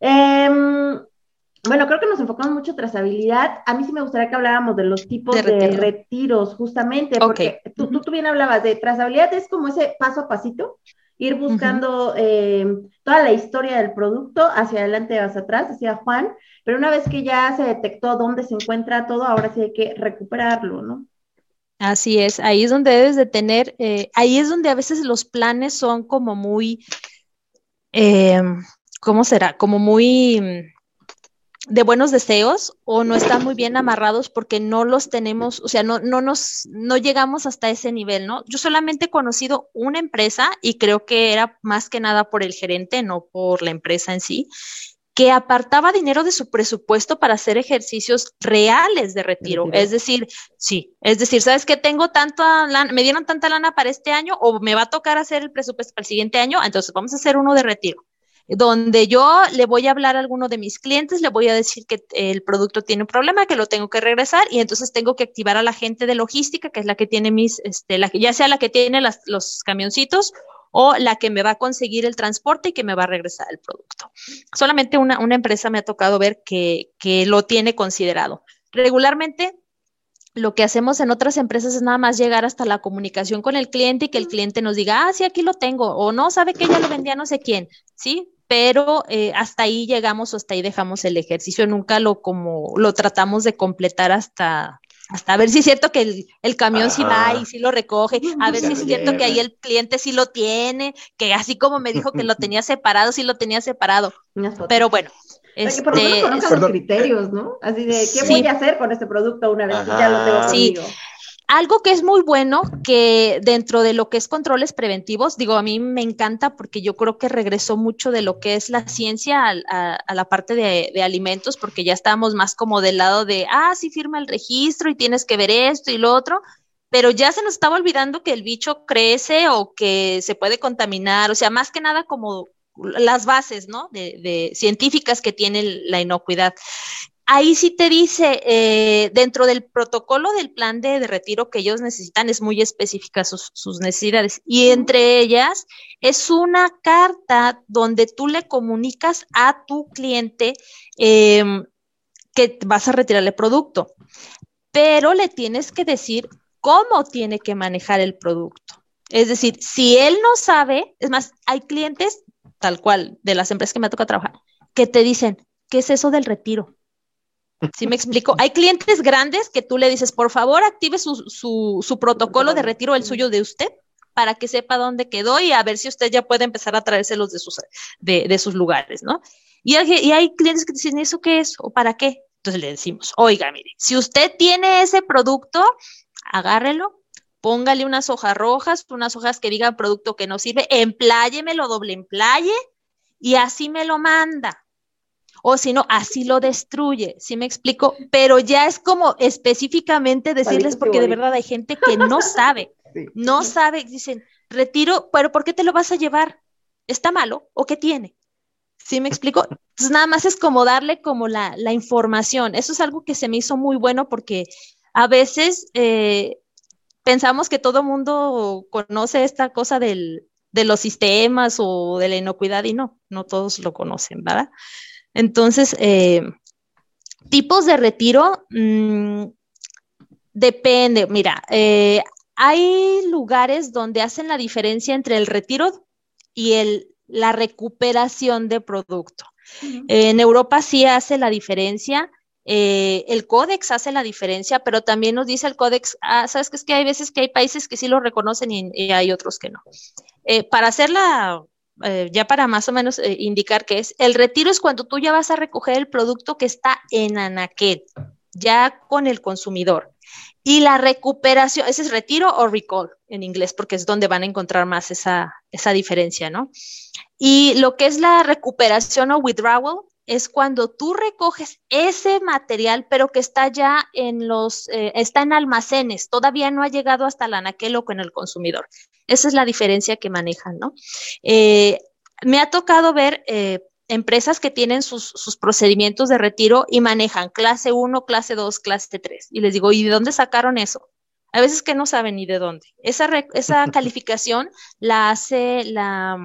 Em, bueno, creo que nos enfocamos mucho en trazabilidad. A mí sí me gustaría que habláramos de los tipos de, retiros, justamente, porque tú, tú, bien hablabas de trazabilidad, es como ese paso a pasito, ir buscando em, toda la historia del producto, hacia adelante, hacia atrás, decía Juan, pero una vez que ya se detectó dónde se encuentra todo, ahora sí hay que recuperarlo, ¿no? Así es, ahí es donde debes de tener, eh, ahí es donde a veces los planes son como muy, eh, ¿cómo será? Como muy mm, de buenos deseos o no están muy bien amarrados porque no los tenemos, o sea, no, no nos, no llegamos hasta ese nivel, ¿no? Yo solamente he conocido una empresa y creo que era más que nada por el gerente, no por la empresa en sí, que apartaba dinero de su presupuesto para hacer ejercicios reales de retiro. Es decir, sí, es decir, ¿sabes qué? Tengo tanta lana, me dieron tanta lana para este año o me va a tocar hacer el presupuesto para el siguiente año, entonces vamos a hacer uno de retiro donde yo le voy a hablar a alguno de mis clientes, le voy a decir que el producto tiene un problema, que lo tengo que regresar y entonces tengo que activar a la gente de logística, que es la que tiene mis, este, la, ya sea la que tiene las, los camioncitos o la que me va a conseguir el transporte y que me va a regresar el producto. Solamente una, empresa me ha tocado ver que, que lo tiene considerado. Regularmente lo que hacemos en otras empresas es nada más llegar hasta la comunicación con el cliente y que el cliente nos diga, ah, sí, aquí lo tengo, o no, sabe que ya lo vendía no sé quién, ¿sí? Pero eh, hasta ahí llegamos o hasta ahí dejamos el ejercicio, nunca lo como lo tratamos de completar hasta, hasta ver si es cierto que el, camión sí va y sí lo recoge, a ver si es cierto que ahí el cliente sí lo tiene, que así como me dijo que lo [LAUGHS] tenía separado, sí lo tenía separado. Pero bueno. Este, por lo menos los criterios, ¿no? Así de, ¿qué voy a hacer con este producto una vez que ya lo tengo conmigo? Sí algo que es muy bueno que dentro de lo que es controles preventivos, digo, a mí me encanta porque yo creo que regresó mucho de lo que es la ciencia a, la parte de, alimentos, porque ya estábamos más como del lado de, ah, sí firma el registro y tienes que ver esto y lo otro, pero ya se nos estaba olvidando que el bicho crece o que se puede contaminar, o sea, más que nada como las bases, ¿no? De, de científicas que tiene la inocuidad ahí sí te dice, eh, dentro del protocolo del plan de, retiro que ellos necesitan, es muy específica sus, necesidades. Y entre ellas es una carta donde tú le comunicas a tu cliente em, que vas a retirarle producto, pero le tienes que decir cómo tiene que manejar el producto. Es decir, si él no sabe, es más, hay clientes, tal cual, de las empresas que me toca trabajar, que te dicen, ¿qué es eso del retiro? ¿Sí me explico? Hay clientes grandes que tú le dices, por favor, active su, protocolo de retiro, el suyo de usted, para que sepa dónde quedó y a ver si usted ya puede empezar a traérselos de sus, de, sus lugares, ¿no? Y hay, y hay clientes que dicen, ¿eso qué es? ¿O para qué? Entonces le decimos, oiga, mire, si usted tiene ese producto, agárrelo, póngale unas hojas rojas, unas hojas que digan producto que no sirve, empláyemelo, doble emplaye y así me lo manda o si no, así lo destruye, ¿sí me explico? Pero ya es como específicamente decirles, porque de verdad hay gente que no [LAUGHS] sabe, no sabe, dicen, retiro, pero ¿por qué te lo vas a llevar? ¿Está malo o qué tiene? ¿Sí me explico? Entonces nada más es como darle como la, información. Eso es algo que se me hizo muy bueno porque a veces eh, pensamos que todo mundo conoce esta cosa del, de los sistemas o de la inocuidad y no, no todos lo conocen, ¿verdad? Entonces, eh, tipos de retiro, mm, depende. Mira, eh, hay lugares donde hacen la diferencia entre el retiro y el, la recuperación de producto. En Europa sí hace la diferencia. Eh, el códex hace la diferencia, pero también nos dice el códex, ah, sabes que es que hay veces que hay países que sí lo reconocen y, hay otros que no. para hacer la eh, ya para más o menos eh, indicar qué es, el retiro es cuando tú ya vas a recoger el producto que está en anaquel, ya con el consumidor. Y la recuperación, ese es retiro o recall en inglés, porque es donde van a encontrar más esa, esa diferencia, ¿no? Y lo que es la recuperación o withdrawal es cuando tú recoges ese material, pero que está ya en los, eh, está en almacenes, todavía no ha llegado hasta el anaquel o con el consumidor. Esa es la diferencia que manejan, ¿no? Eh, me ha tocado ver eh, empresas que tienen sus, procedimientos de retiro y manejan clase 1, clase 2, clase 3. Y les digo, ¿y de dónde sacaron eso? A veces que no saben ni de dónde. Esa, esa [LAUGHS] calificación la hace la,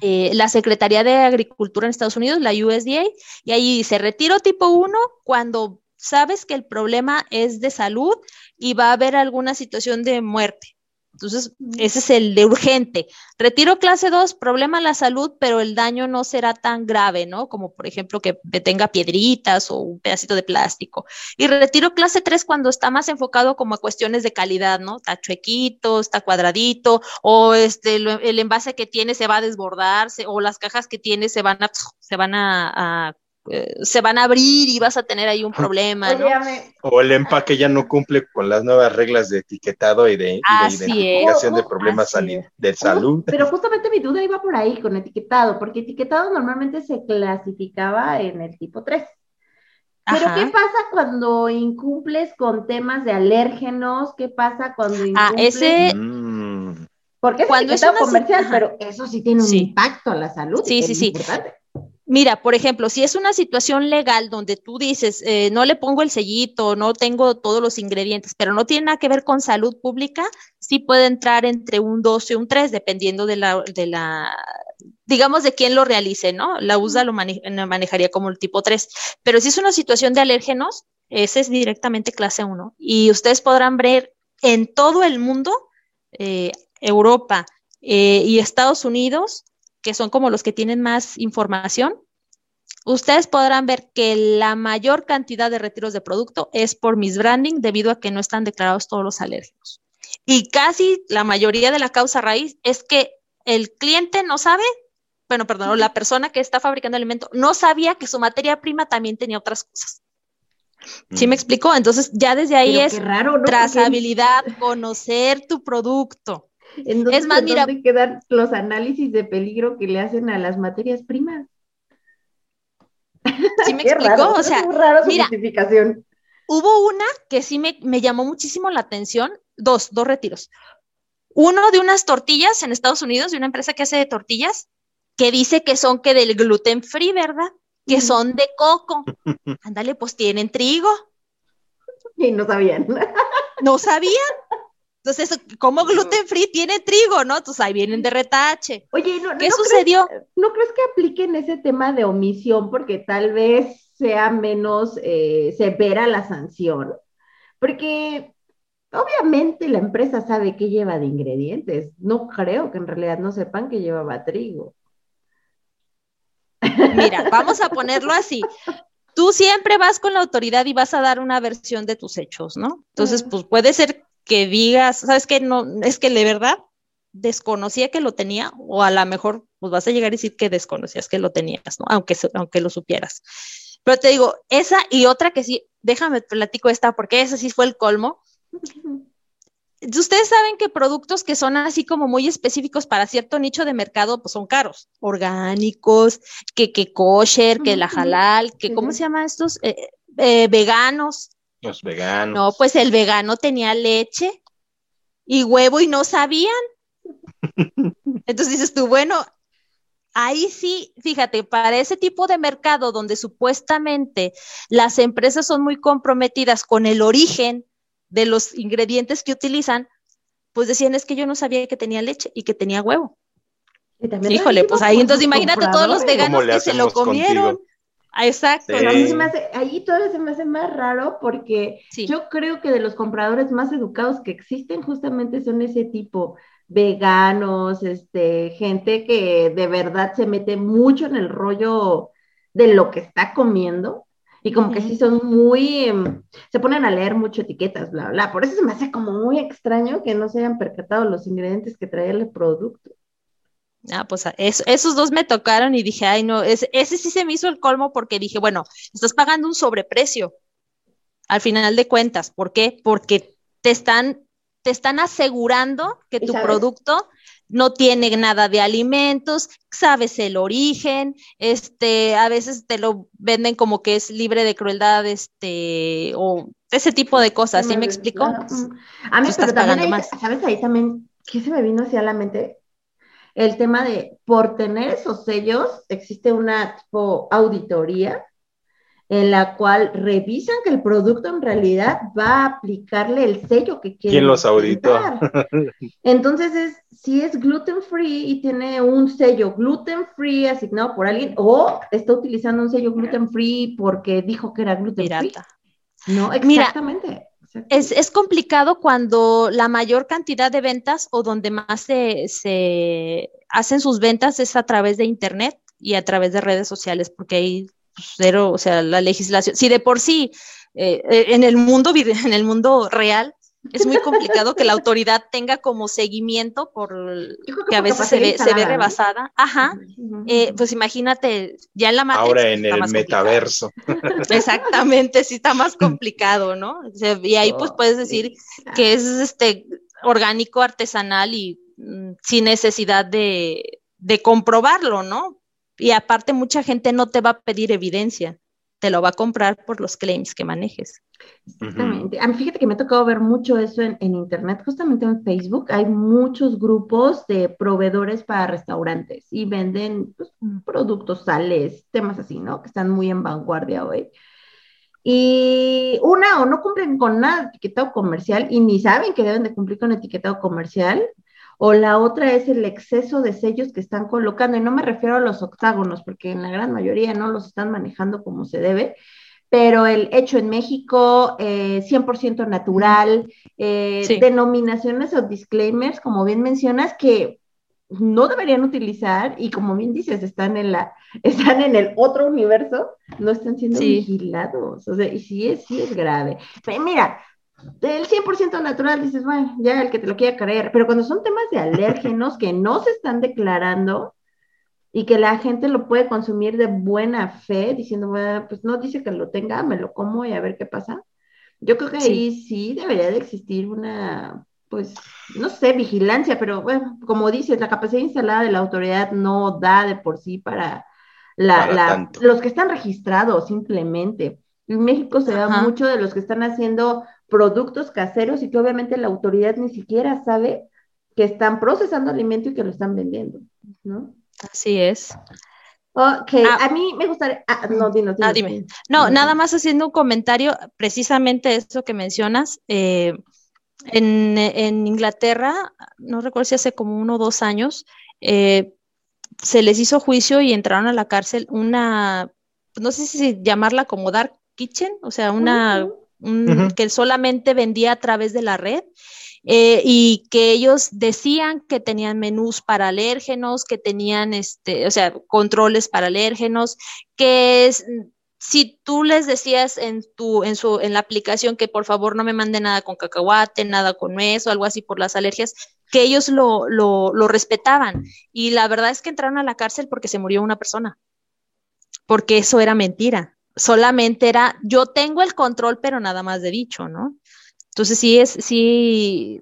eh, la Secretaría de Agricultura en Estados Unidos, la USDA, y ahí dice retiro tipo 1 cuando sabes que el problema es de salud y va a haber alguna situación de muerte. Entonces, ese es el de urgente. Retiro clase 2, problema la salud, pero el daño no será tan grave, ¿no? Como por ejemplo que tenga piedritas o un pedacito de plástico. Y retiro clase 3 cuando está más enfocado como a cuestiones de calidad, ¿no? Está chuequito, está cuadradito, o este, el, envase que tiene se va a desbordarse, o las cajas que tiene se van a, se van a eh, se van a abrir y vas a tener ahí un problema. O el empaque ya no cumple con las nuevas reglas de etiquetado y de, identificación de problemas de salud. Pero justamente mi duda iba por ahí con etiquetado, porque etiquetado normalmente se clasificaba en el tipo 3. Pero ¿qué pasa cuando incumples con temas de alérgenos? ¿Qué pasa cuando ah, incumples? Ah, ese... Mm. Porque es cuando etiquetado comercial, pero eso sí tiene un impacto a la salud. Sí, sí, sí. Mira, por ejemplo, si es una situación legal donde tú dices, eh, no le pongo el sellito, no tengo todos los ingredientes, pero no tiene nada que ver con salud pública, sí puede entrar entre un 2 y un 3, dependiendo de la, de la, digamos, de quién lo realice, ¿no? La USA lo manejaría como el tipo 3. Pero si es una situación de alérgenos, ese es directamente clase 1. Y ustedes podrán ver en todo el mundo, eh, Europa eh, y Estados Unidos, que son como los que tienen más información, ustedes podrán ver que la mayor cantidad de retiros de producto es por misbranding debido a que no están declarados todos los alérgenos. Y casi la mayoría de la causa raíz es que el cliente no sabe, bueno, perdón, la persona que está fabricando el alimento no sabía que su materia prima también tenía otras cosas. ¿Sí me mm. explico? Entonces ya desde ahí es trazabilidad, conocer tu producto es más, mira, ¿dónde quedan los análisis de peligro que le hacen a las materias primas? [LAUGHS] ¿Sí me [LAUGHS] explicó? o sea, mira, hubo una que sí me, me llamó muchísimo la atención, dos, dos retiros. Uno de unas tortillas en Estados Unidos, de una empresa que hace tortillas, que dice que son que del gluten free, ¿verdad? Que son de coco. [LAUGHS] Ándale, pues tienen trigo. Y no sabían. No sabían. Entonces, como gluten free tiene trigo, ¿no? Entonces ahí vienen de retache. Oye, ¿qué sucedió? ¿No crees que apliquen ese tema de omisión porque tal vez sea menos eh, severa la sanción? Porque obviamente la empresa sabe qué lleva de ingredientes. No creo que en realidad no sepan que llevaba trigo. Mira, vamos a ponerlo así tú siempre vas con la autoridad y vas a dar una versión de tus hechos, ¿no? Entonces, pues puede ser que digas, sabes que no, es que de verdad desconocía que lo tenía, o a lo mejor pues vas a llegar a decir que desconocías que lo tenías, ¿no? Aunque, aunque lo supieras. Pero te digo, esa y otra que sí, déjame platico esta, porque esa sí fue el colmo. Ustedes saben que productos que son así como muy específicos para cierto nicho de mercado, pues son caros, orgánicos, que, que kosher, que la halal, que, ¿cómo se llaman estos? Eh, eh, veganos. Los veganos. No, pues el vegano tenía leche y huevo y no sabían. [LAUGHS] Entonces dices tú, bueno, ahí sí, fíjate, para ese tipo de mercado donde supuestamente las empresas son muy comprometidas con el origen de los ingredientes que utilizan, pues decían es que yo no sabía que tenía leche y que tenía huevo. Híjole, pues ahí entonces imagínate todos los veganos que se lo comieron. Exacto. ahí todavía se me hace más raro porque yo creo que de los compradores más educados que existen justamente son ese tipo veganos, este, gente que de verdad se mete mucho en el rollo de lo que está comiendo y como que sí son muy, em, se ponen a leer mucho etiquetas, bla, bla. Por eso se me hace como muy extraño que no se hayan percatado los ingredientes que traía el producto. Ah, pues esos dos me tocaron y dije, ay, no, ese, sí se me hizo el colmo porque dije, bueno, estás pagando un sobreprecio al final de cuentas. ¿Por qué? Porque te están, te están asegurando que tu producto no tiene nada de alimentos, sabes el origen, este, a veces te lo venden como que es libre de crueldad, este, o ese tipo de cosas, ¿sí me explico? A mí, pero también más. ¿sabes? Ahí también, ¿qué se me vino hacia la mente? El tema de, por tener esos sellos, existe una tipo auditoría en la cual revisan que el producto en realidad va a aplicarle el sello que quieren. ¿Quién los auditó? Entonces, es, si es gluten free y tiene un sello gluten free asignado por alguien, o está utilizando un sello gluten free porque dijo que era gluten free. No, exactamente. Es, complicado cuando la mayor cantidad de ventas o donde más se, se hacen sus ventas es a través de Internet y a través de redes sociales, porque ahí cero, o sea, la legislación, si de por sí eh, eh, en el mundo, [LAUGHS] en el mundo real, es muy complicado que la autoridad tenga como seguimiento por que, a veces se ve, se ve, rebasada. Ajá. Eh, pues imagínate, ya en la materia. Ahora en el metaverso. [LAUGHS] Exactamente, sí está más complicado, ¿no? y ahí pues puedes decir que es este orgánico, artesanal y mm, sin necesidad de, de comprobarlo, ¿no? Y aparte mucha gente no te va a pedir evidencia, te lo va a comprar por los claims que manejes. Exactamente. Fíjate que me ha tocado ver mucho eso en, Internet, justamente en Facebook. Hay muchos grupos de proveedores para restaurantes y venden pues, productos, sales, temas así, ¿no? Que están muy en vanguardia hoy. Y una, o no cumplen con nada de etiquetado comercial y ni saben que deben de cumplir con etiquetado comercial, o la otra es el exceso de sellos que están colocando, y no me refiero a los octágonos, porque en la gran mayoría no los están manejando como se debe, pero el hecho en México, 100% eh, natural, eh, denominaciones o disclaimers, como bien mencionas, que no deberían utilizar y como bien dices, están en la, [LAUGHS] están en el otro universo, no están siendo vigilados. O sea, y sí es, sí es grave. Pero mira, del 100% natural dices, bueno, ya el que te lo quiera creer, pero cuando son temas de alérgenos que no se están declarando y que la gente lo puede consumir de buena fe, diciendo, bueno, pues no dice que lo tenga, me lo como y a ver qué pasa. Yo creo que ahí sí debería de existir una, pues, no sé, vigilancia, pero bueno, como dices, la capacidad instalada de la autoridad no da de por sí para, la, los que están registrados simplemente. En México se da mucho de los que están haciendo productos caseros y que obviamente la autoridad ni siquiera sabe que están procesando alimento y que lo están vendiendo, ¿no? Así es. Ok, ah. a mí me gustaría, ah, no, dinos, ah, dime. No, nada más haciendo un comentario, precisamente eso que mencionas, eh, en, Inglaterra, no recuerdo si hace como uno o dos años, eh, se les hizo juicio y entraron a la cárcel una, no sé si llamarla como dark kitchen, o sea, una que solamente vendía a través de la red. Eh, y que ellos decían que tenían menús para alérgenos, que tenían, este, o sea, controles para alérgenos, que es, si tú les decías en tu, en su, en la aplicación que por favor no me mande nada con cacahuate, nada con nuez o algo así por las alergias, que ellos lo, lo, lo respetaban. Y la verdad es que entraron a la cárcel porque se murió una persona, porque eso era mentira solamente era, yo tengo el control, pero nada más de dicho, ¿no? Entonces sí es, sí.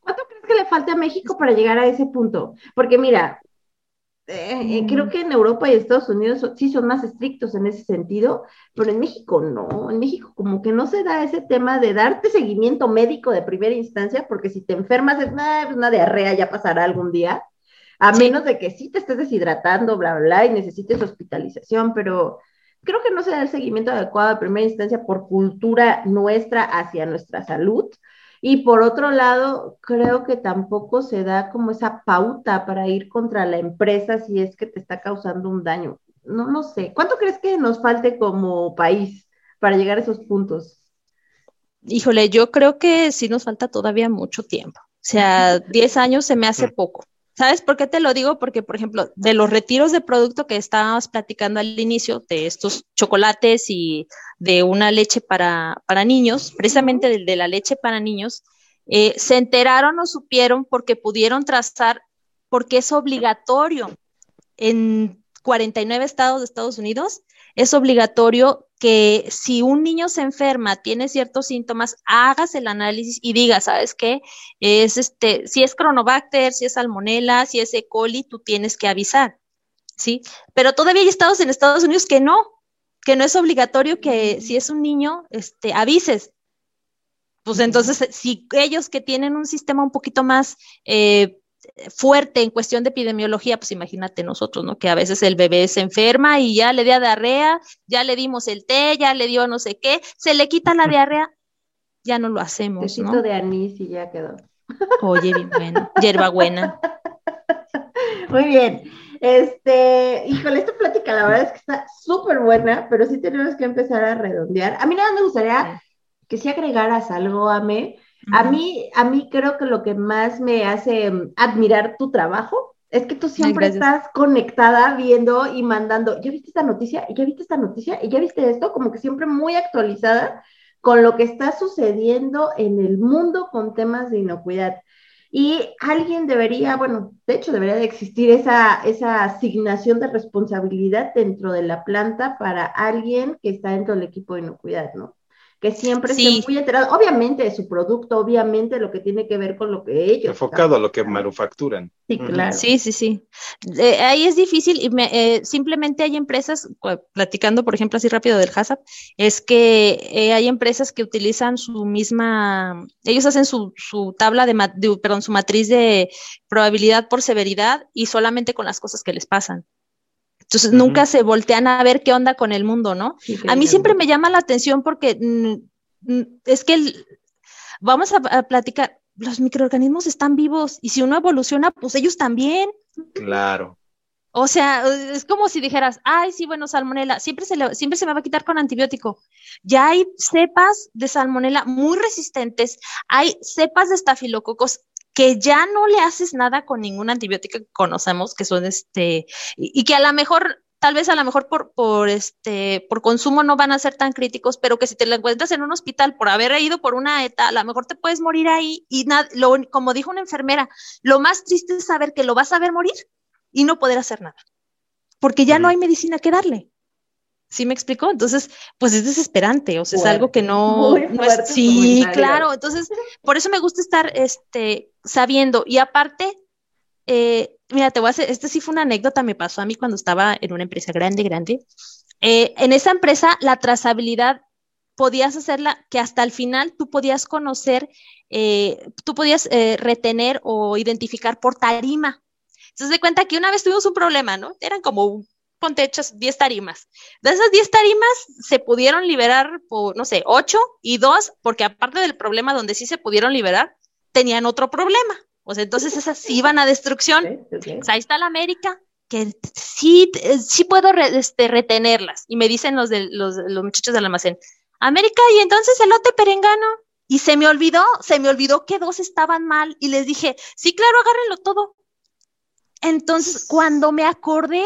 ¿Cuánto crees que le falta a México para llegar a ese punto? Porque mira, eh, eh, creo que en Europa y Estados Unidos sí son más estrictos en ese sentido, pero en México no, en México como que no se da ese tema de darte seguimiento médico de primera instancia, porque si te enfermas es una diarrea, ya pasará algún día, a menos de que sí te estés deshidratando, bla, bla, bla, y necesites hospitalización, pero creo que no se da el seguimiento adecuado de primera instancia por cultura nuestra hacia nuestra salud. Y por otro lado, creo que tampoco se da como esa pauta para ir contra la empresa si es que te está causando un daño. No lo sé. ¿Cuánto crees que nos falte como país para llegar a esos puntos? Híjole, yo creo que sí nos falta todavía mucho tiempo. O sea, [LAUGHS] 10 años se me hace poco. ¿Sabes por qué te lo digo? Porque, por ejemplo, de los retiros de producto que estábamos platicando al inicio, de estos chocolates y de una leche para, para niños, precisamente del de la leche para niños, eh, se enteraron o supieron porque pudieron trazar, porque es obligatorio en 49 estados de Estados Unidos es obligatorio que si un niño se enferma, tiene ciertos síntomas, hagas el análisis y digas, ¿sabes qué? Es este, si es cronobacter, si es salmonella, si es E. coli, tú tienes que avisar, ¿sí? Pero todavía hay estados en Estados Unidos que no, que no es obligatorio que si es un niño, este, avises. Pues entonces, si ellos que tienen un sistema un poquito más eh, fuerte en cuestión de epidemiología, pues imagínate nosotros, ¿no? Que a veces el bebé se enferma y ya le dio diarrea, ya le dimos el té, ya le dio no sé qué, se le quita la diarrea, ya no lo hacemos, ¿no? de anís y ya quedó. Oye, bien bueno, hierba buena. [LAUGHS] Muy bien. Este, híjole, esta plática la verdad es que está súper buena, pero sí tenemos que empezar a redondear. A mí nada me gustaría que si agregaras algo, Ame, a mí, a mí creo que lo que más me hace mm, admirar tu trabajo es que tú siempre estás conectada viendo y mandando, ¿ya viste esta noticia? ¿Ya viste esta noticia? ¿Y ya viste esto? Como que siempre muy actualizada con lo que está sucediendo en el mundo con temas de inocuidad. Y alguien debería, bueno, de hecho debería de existir esa, esa asignación de responsabilidad dentro de la planta para alguien que está dentro del equipo de inocuidad, ¿no? Que siempre esté muy enterado, obviamente de su producto, obviamente lo que tiene que ver con lo que ellos. Enfocado a lo que manufacturan. Sí, claro. Sí, sí, sí. ahí es difícil y eh, simplemente hay empresas, platicando por ejemplo así rápido del HACCP, es que eh, hay empresas que utilizan su misma, ellos hacen su, su tabla de, de, perdón, su matriz de probabilidad por severidad y solamente con las cosas que les pasan. Entonces nunca se voltean a ver qué onda con el mundo, ¿no? a mí siempre me llama la atención porque mm, mm, es que vamos a, platicar, los microorganismos están vivos y si uno evoluciona, pues ellos también. Claro. O sea, es como si dijeras, ay, sí, bueno, salmonela, siempre se, siempre se me va a quitar con antibiótico. Ya hay cepas de salmonela muy resistentes, hay cepas de estafilococos que ya no le haces nada con ningún antibiótico que conocemos, que son este, y, que a lo mejor, tal vez a lo mejor por, por, este, por consumo no van a ser tan críticos, pero que si te lo encuentras en un hospital por haber ido por una ETA, a lo mejor te puedes morir ahí y nada, como dijo una enfermera, lo más triste es saber que lo vas a ver morir y no poder hacer nada, porque ya no hay medicina que darle. ¿Sí me explicó? Entonces, pues es desesperante, o sea, es algo que no, no es, sí, claro, entonces, por eso me gusta estar, este, sabiendo, y aparte, eh, mira, te voy a hacer, esta sí fue una anécdota, me pasó a mí cuando estaba en una empresa grande, grande, eh, en esa empresa la trazabilidad podías hacerla que hasta el final tú podías conocer, eh, tú podías retener o identificar por tarima. Entonces, de cuenta que una vez tuvimos un problema, ¿no? Eran como ponte hechas 10 tarimas. De esas 10 tarimas se pudieron liberar, por, no sé, 8 y 2, porque aparte del problema donde sí se pudieron liberar, tenían otro problema. O sea, entonces esas sí iban a destrucción. ahí está la América, que sí, sí puedo este, retenerlas. Y me dicen los, de, los, los muchachos del almacén, América, y entonces el lote perengano. Y se me olvidó, se me olvidó que dos estaban mal. Y les dije, sí, claro, agárrenlo todo. Entonces, cuando me acordé,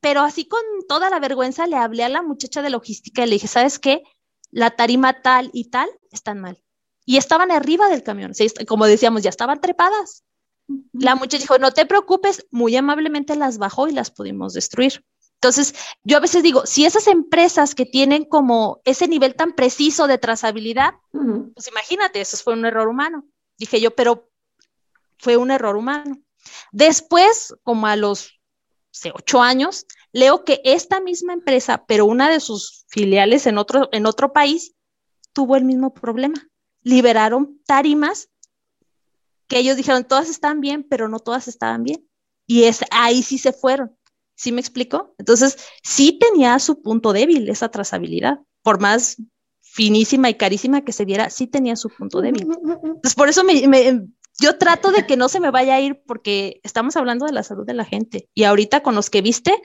pero así con toda la vergüenza le hablé a la muchacha de logística y le dije, ¿sabes qué? La tarima tal y tal están mal. Y estaban arriba del camión, como decíamos, ya estaban trepadas. La muchacha dijo, no te preocupes, muy amablemente las bajó y las pudimos destruir. Entonces, yo a veces digo, si esas empresas que tienen como ese nivel tan preciso de trazabilidad, pues imagínate, eso fue un error humano. Dije yo, pero fue un error humano. Después, como a los ocho años, leo que esta misma empresa, pero una de sus filiales en otro, en otro país, tuvo el mismo problema. Liberaron tarimas que ellos dijeron, todas están bien, pero no todas estaban bien. Y es ahí sí se fueron. ¿Sí me explico? Entonces, sí tenía su punto débil esa trazabilidad. Por más finísima y carísima que se viera, sí tenía su punto débil. Entonces, por eso me, yo trato de que no se me vaya a ir porque estamos hablando de la salud de la gente. Y ahorita con los que viste,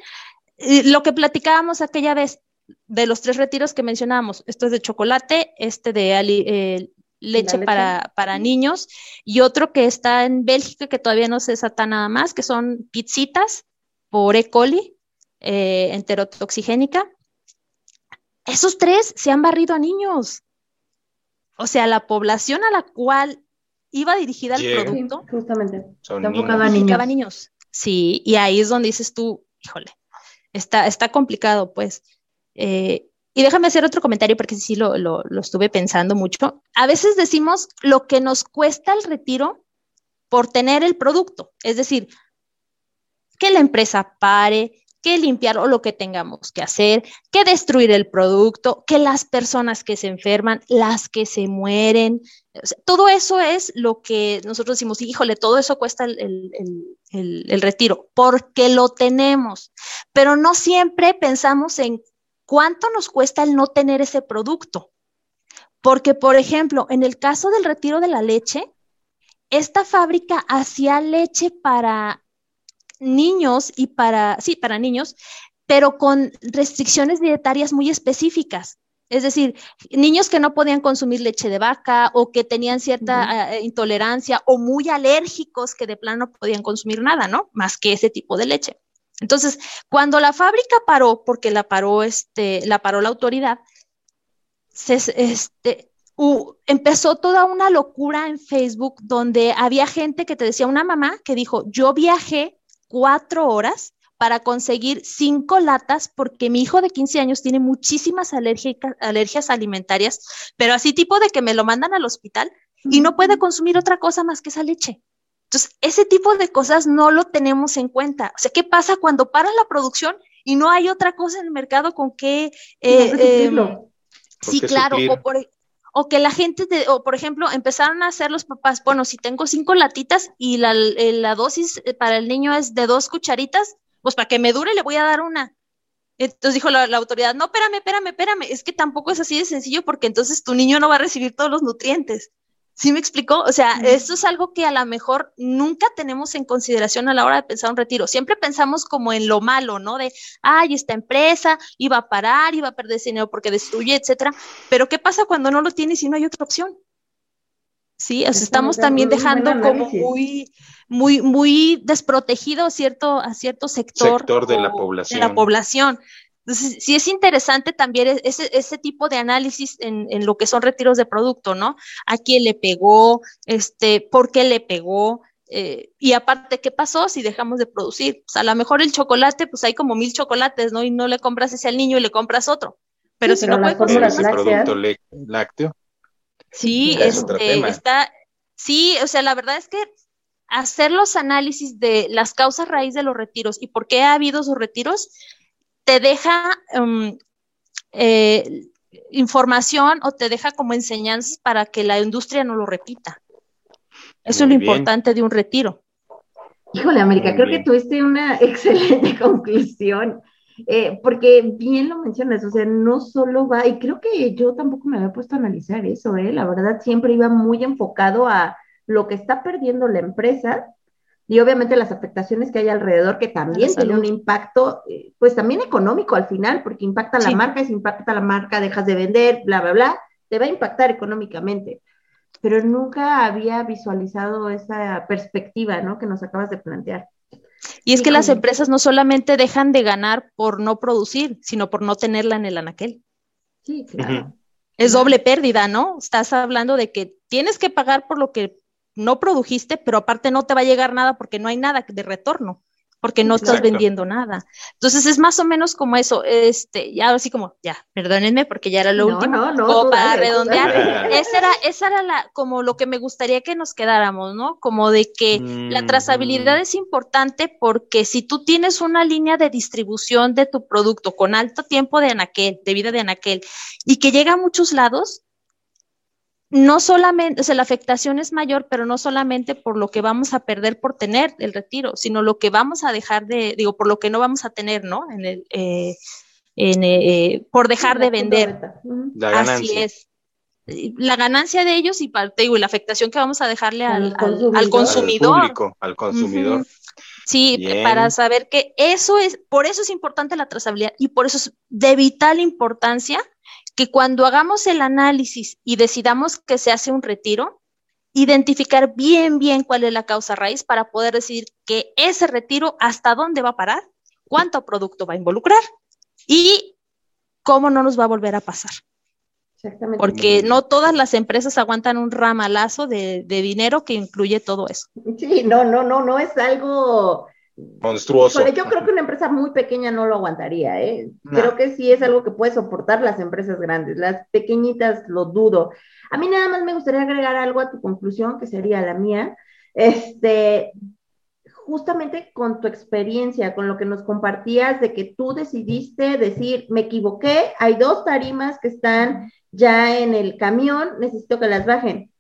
eh, lo que platicábamos aquella vez de los tres retiros que mencionábamos, esto es de chocolate, este de eh, leche, Para, para, niños y otro que está en Bélgica que todavía no se desata nada más, que son pizzitas por E. coli eh, enterotoxigénica. Esos tres se han barrido a niños. O sea, la población a la cual iba dirigida al producto. justamente. Son niños. niños. Sí, y ahí es donde dices tú, híjole, está, está complicado, pues. Eh, y déjame hacer otro comentario porque sí lo, lo, lo, estuve pensando mucho. A veces decimos lo que nos cuesta el retiro por tener el producto, es decir, que la empresa pare, que limpiar o lo que tengamos que hacer, que destruir el producto, que las personas que se enferman, las que se mueren, todo eso es lo que nosotros decimos, híjole, todo eso cuesta el, el, retiro, porque lo tenemos, pero no siempre pensamos en cuánto nos cuesta el no tener ese producto. Porque, por ejemplo, en el caso del retiro de la leche, esta fábrica hacía leche para niños y para, sí, para niños, pero con restricciones dietarias muy específicas. Es decir, niños que no podían consumir leche de vaca o que tenían cierta eh, intolerancia o muy alérgicos que de plano no podían consumir nada, ¿no? Más que ese tipo de leche. Entonces, cuando la fábrica paró, porque la paró, este, la paró la autoridad, se, este, empezó toda una locura en Facebook donde había gente que te decía, una mamá que dijo, yo viajé cuatro horas para conseguir cinco latas porque mi hijo de 15 años tiene muchísimas alergias alimentarias, pero así tipo de que me lo mandan al hospital y no puede consumir otra cosa más que esa leche. Entonces, ese tipo de cosas no lo tenemos en cuenta. O sea, ¿qué pasa cuando para la producción y no hay otra cosa en el mercado con que... Eh, em, sí, claro, o, por, o, que la gente, o por ejemplo, empezaron a hacer los papás, bueno, si tengo cinco latitas y la, eh, la dosis para el niño es de dos cucharitas, pues para que me dure le voy a dar una. Entonces dijo la, la, autoridad, no, espérame, espérame, espérame, es que tampoco es así de sencillo porque entonces tu niño no va a recibir todos los nutrientes. ¿Sí me explicó? O sea, esto es algo que a lo mejor nunca tenemos en consideración a la hora de pensar un retiro. Siempre pensamos como en lo malo, ¿no? De, ay, esta empresa iba a parar, iba a perder dinero porque destruye, etcétera. Pero ¿qué pasa cuando no lo tienes y no hay otra opción? Sí, o sea, estamos también dejando como muy, muy, muy desprotegido a cierto, a cierto sector, sector de la población. De la población. Entonces, sí es interesante también e-, ese, ese tipo de análisis en, en, lo que son retiros de producto, ¿no? ¿A quién le pegó? Este, ¿Por qué le pegó? Eh, y aparte, ¿qué pasó si dejamos de producir? Pues a lo mejor el chocolate, pues hay como mil chocolates, ¿no? Y no le compras ese al niño y le compras otro. Pero si no puede consumir ese producto lácteo. Sí, este, está, sí, o sea, la verdad es que hacer los análisis de las causas raíz de los retiros y por qué ha habido esos retiros, te deja um, eh, información o te deja como enseñanzas para que la industria no lo repita. Eso es lo importante de un retiro. Híjole, América, creo que tuviste una [LAUGHS] excelente conclusión, eh, porque bien lo mencionas, o sea, no solo va, y creo que yo tampoco me había puesto a analizar eso, ¿eh? la verdad siempre iba muy enfocado a lo que está perdiendo la empresa y obviamente las afectaciones que hay alrededor, que también tiene un impacto, eh, pues también económico al final, porque impacta la marca, si impacta la marca, dejas de vender, bla, bla, bla, te va a impactar económicamente. Pero nunca había visualizado esa perspectiva, ¿no? Que nos acabas de plantear. Y es que las empresas no solamente dejan de ganar por no producir, sino por no tenerla en el anaquel. Sí, claro. Es doble pérdida, ¿no? Estás hablando de que tienes que pagar por lo que no produjiste, pero aparte no te va a llegar nada porque no hay nada de retorno, porque no estás vendiendo nada. Entonces es más o menos como eso, este, ya así como, ya, perdónenme porque ya era lo último, como para redondear. esa era, esa era la, como lo que me gustaría que nos quedáramos, ¿no? Como de que la trazabilidad es importante porque si tú tienes una línea de distribución de tu producto con alto tiempo de anaquel, de vida de anaquel, y que llega a muchos lados, no solamente, o sea, la afectación es mayor, pero no solamente por lo que vamos a perder por tener el retiro, sino lo que vamos a dejar de, digo, por lo que no vamos a tener, ¿no? En el, eh, en, eh, por dejar de vender. La ganancia. Así es. La ganancia de ellos y, parte, digo, la afectación que vamos a dejarle al, al, consumidor. Al público, al consumidor. Sí, para saber que eso es, por eso es importante la trazabilidad y por eso es de vital importancia que cuando hagamos el análisis y decidamos que se hace un retiro, identificar bien, bien cuál es la causa raíz para poder decir que ese retiro hasta dónde va a parar, cuánto producto va a involucrar y cómo no nos va a volver a pasar. Exactamente. Porque no todas las empresas aguantan un ramalazo de, de, dinero que incluye todo eso. Sí, no, no, no, no es algo monstruoso. yo creo que una empresa muy pequeña no lo aguantaría, ¿eh? Creo que sí es algo que puede soportar las empresas grandes. Las pequeñitas lo dudo. A mí nada más me gustaría agregar algo a tu conclusión, que sería la mía. Este, justamente con tu experiencia, con lo que nos compartías de que tú decidiste decir, me equivoqué, hay dos tarimas que están ya en el camión, necesito que las bajen.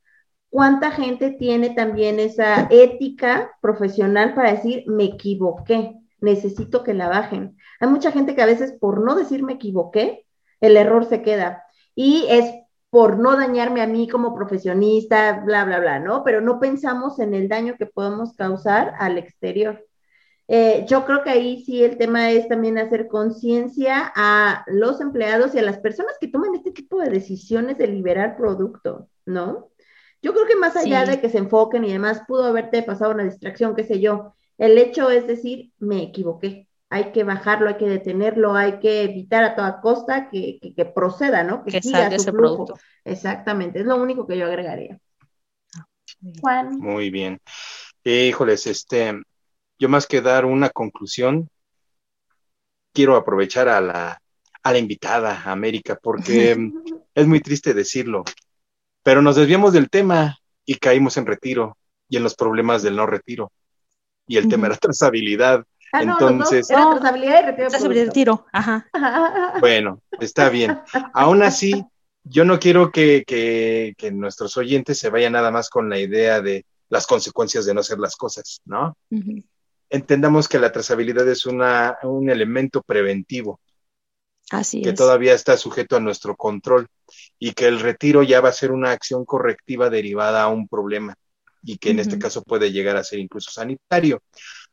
¿Cuánta gente tiene también esa ética profesional para decir, me equivoqué, necesito que la bajen? Hay mucha gente que a veces por no decir me equivoqué, el error se queda. Y es por no dañarme a mí como profesionista, bla, bla, bla, ¿no? Pero no pensamos en el daño que podemos causar al exterior. Eh, yo creo que ahí sí el tema es también hacer conciencia a los empleados y a las personas que toman este tipo de decisiones de liberar producto, ¿no? Yo creo que más allá de que se enfoquen y demás, pudo haberte pasado una distracción, qué sé yo. El hecho es decir, me equivoqué, hay que bajarlo, hay que detenerlo, hay que evitar a toda costa que, proceda, ¿no? Que, siga su flujo. Exactamente, es lo único que yo agregaría. Juan. Muy bien. Híjoles, este, yo más que dar una conclusión, quiero aprovechar a la, a la invitada, América, porque [LAUGHS] es muy triste decirlo, pero nos desviamos del tema y caímos en retiro y en los problemas del no retiro. Y el tema era trazabilidad. Ah, Entonces, no, trazabilidad y retiro. y retiro, ajá. [LAUGHS] Bueno, está bien. Aún así, yo no quiero que, que, nuestros oyentes se vayan nada más con la idea de las consecuencias de no hacer las cosas, ¿no? Entendamos que la trazabilidad es una, un elemento preventivo. Así que todavía está sujeto a nuestro control y que el retiro ya va a ser una acción correctiva derivada a un problema y que en este caso puede llegar a ser incluso sanitario.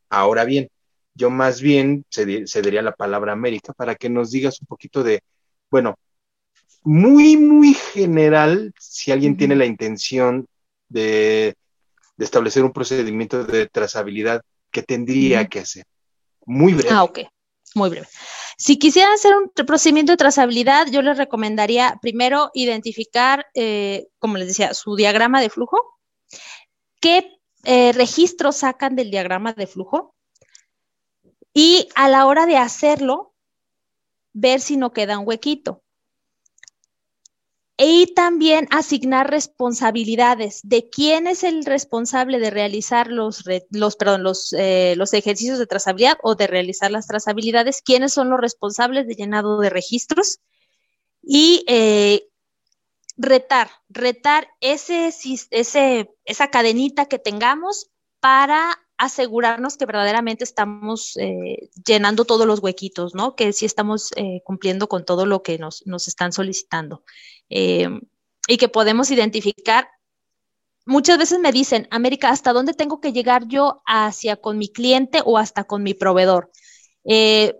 Ahora bien, yo más bien cedería la palabra América para que nos digas un poquito de, bueno, muy, muy general, si alguien tiene la intención de, establecer un procedimiento de trazabilidad, ¿qué tendría que hacer? Muy breve. Ah, ok, muy breve. Si quisieran hacer un procedimiento de trazabilidad, yo les recomendaría primero identificar, eh, como les decía, su diagrama de flujo. ¿Qué eh, registros sacan del diagrama de flujo? Y a la hora de hacerlo, ver si no queda un huequito y también asignar responsabilidades de quién es el responsable de realizar los, los, perdón, los, eh, los ejercicios de trazabilidad o de realizar las trazabilidades, quiénes son los responsables de llenado de registros y eh, retar, retar ese, ese, esa cadenita que tengamos para asegurarnos que verdaderamente estamos eh, llenando todos los huequitos, ¿no? Que sí estamos cumpliendo con todo lo que nos, nos están solicitando. Eh, y que podemos identificar. Muchas veces me dicen, América, ¿hasta dónde tengo que llegar yo hacia con mi cliente o hasta con mi proveedor? Eh,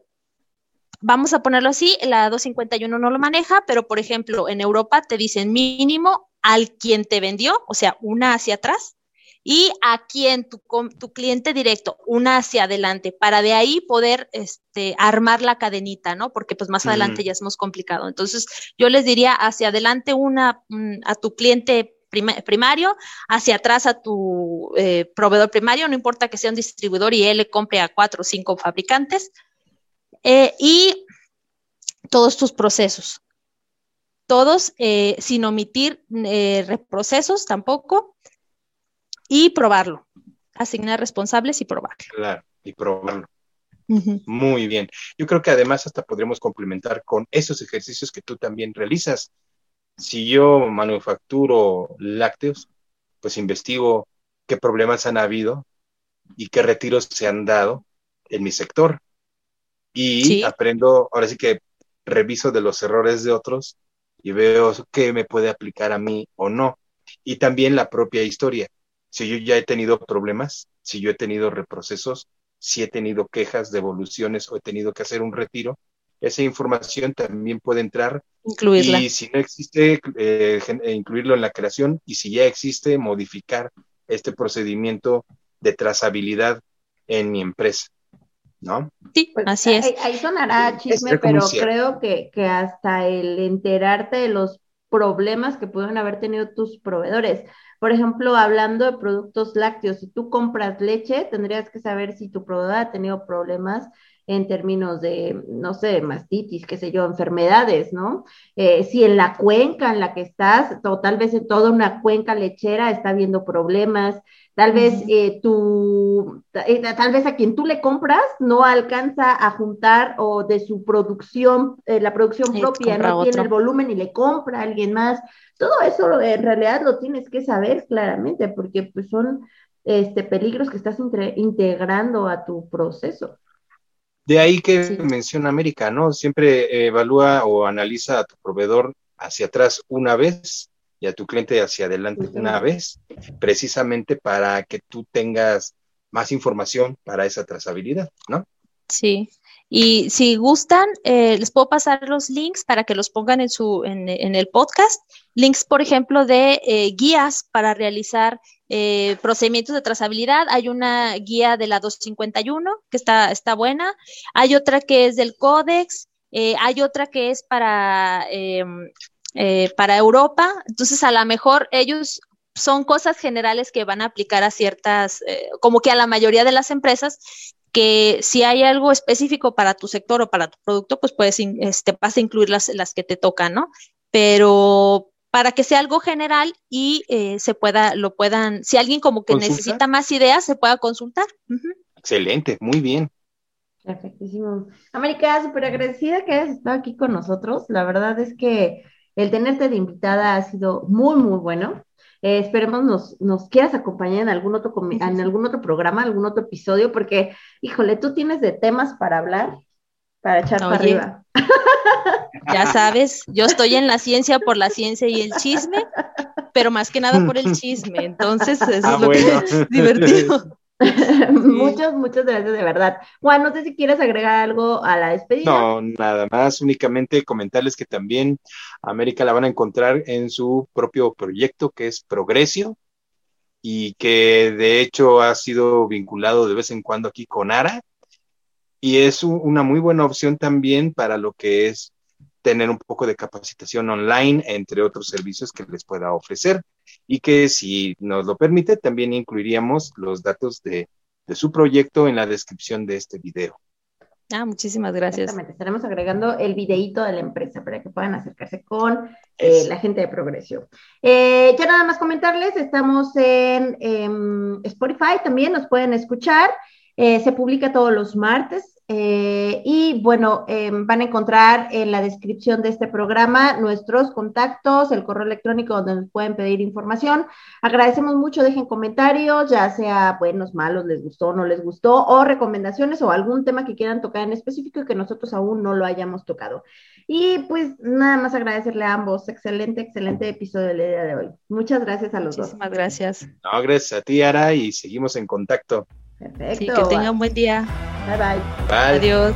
vamos a ponerlo así, la 251 no lo maneja, pero por ejemplo, en Europa te dicen mínimo al quien te vendió, o sea, una hacia atrás, y a quien tu, tu cliente directo, una hacia adelante, para de ahí poder este, armar la cadenita, ¿no? Porque pues más adelante ya es más complicado. Entonces, yo les diría hacia adelante una mm, a tu cliente primario, hacia atrás a tu eh, proveedor primario, no importa que sea un distribuidor y él le compre a cuatro o cinco fabricantes, eh, y todos tus procesos, todos eh, sin omitir reprocesos tampoco, y probarlo. Asignar responsables y probarlo. Claro, y probarlo. Muy bien. Yo creo que además hasta podríamos complementar con esos ejercicios que tú también realizas. Si yo manufacturo lácteos, pues investigo qué problemas han habido y qué retiros se han dado en mi sector. Y aprendo, ahora sí que reviso de los errores de otros y veo qué me puede aplicar a mí o no. Y también la propia historia si yo ya he tenido problemas, si yo he tenido reprocesos, si he tenido quejas, devoluciones o he tenido que hacer un retiro, esa información también puede entrar. Incluirla. Y si no existe, eh, eh, incluirlo en la creación y si ya existe, modificar este procedimiento de trazabilidad en mi empresa. ¿No? Sí, pues, así es. Ahí, sonará chisme, pero creo que, que hasta el enterarte de los problemas que pueden haber tenido tus proveedores. Por ejemplo, hablando de productos lácteos, si tú compras leche, tendrías que saber si tu proveedor ha tenido problemas en términos de, no sé, mastitis, qué sé yo, enfermedades, ¿no? Eh, si en la cuenca en la que estás, o tal vez en toda una cuenca lechera está habiendo problemas, tal vez eh, tú, eh, tal vez a quien tú le compras no alcanza a juntar o de su producción, la producción propia, no tiene el volumen y le compra a alguien más. Todo eso en realidad lo tienes que saber claramente porque pues son este, peligros que estás integrando a tu proceso. De ahí que menciona América, ¿no? Siempre evalúa o analiza a tu proveedor hacia atrás una vez y a tu cliente hacia adelante una vez, precisamente para que tú tengas más información para esa trazabilidad, ¿no? Sí, y si gustan, eh, les puedo pasar los links para que los pongan en, su, en, el podcast. Links, por ejemplo, de eh, guías para realizar eh, procedimientos de trazabilidad. Hay una guía de la 251 que está, está buena. Hay otra que es del Codex. hay otra que es para, em, para Europa. Entonces, a lo mejor ellos son cosas generales que van a aplicar a ciertas, como que a la mayoría de las empresas, que si hay algo específico para tu sector o para tu producto, pues puedes, este, vas a incluir las, las que te tocan, ¿no? Pero para que sea algo general y eh, se pueda, lo puedan, si alguien como que necesita más ideas, se pueda consultar. Excelente, muy bien. Perfectísimo. América, súper agradecida que hayas estado aquí con nosotros. La verdad es que el tenerte de invitada ha sido muy, muy bueno. Eh, esperemos nos, nos quieras acompañar en algún, otro en algún otro programa, algún otro episodio, porque, híjole, tú tienes de temas para hablar, para echar para arriba. Ya sabes, yo estoy en la [LAUGHS] ciencia por la ciencia y el chisme, pero más que nada por el chisme. Entonces, eso ah, es lo que es [LAUGHS] divertido. [LAUGHS] muchas, muchas gracias de verdad. Juan, no sé si quieres agregar algo a la despedida. No, nada más, únicamente comentarles que también América la van a encontrar en su propio proyecto que es Progresio y que de hecho ha sido vinculado de vez en cuando aquí con ARA y es una muy buena opción también para lo que es tener un poco de capacitación online, entre otros servicios que les pueda ofrecer y que si nos lo permite, también incluiríamos los datos de, su proyecto en la descripción de este video. Ah, muchísimas gracias. Exactamente, estaremos agregando el videíto de la empresa para que puedan acercarse con eh, la gente de Progresio. Eh, ya nada más comentarles, estamos en Spotify también, nos pueden escuchar. Eh, se publica todos los martes eh, y bueno, em, van a encontrar en la descripción de este programa nuestros contactos, el correo electrónico donde nos pueden pedir información. Agradecemos mucho, dejen comentarios, ya sea buenos, malos, les gustó, no les gustó, o recomendaciones o algún tema que quieran tocar en específico y que nosotros aún no lo hayamos tocado. Y pues nada más agradecerle a ambos. Excelente, excelente episodio del día de hoy. Muchas gracias a los dos. Muchísimas gracias. No, gracias a ti, Ara, y seguimos en contacto. Perfecto. Sí, que tengan un buen día. Bye bye. Bye. Adiós.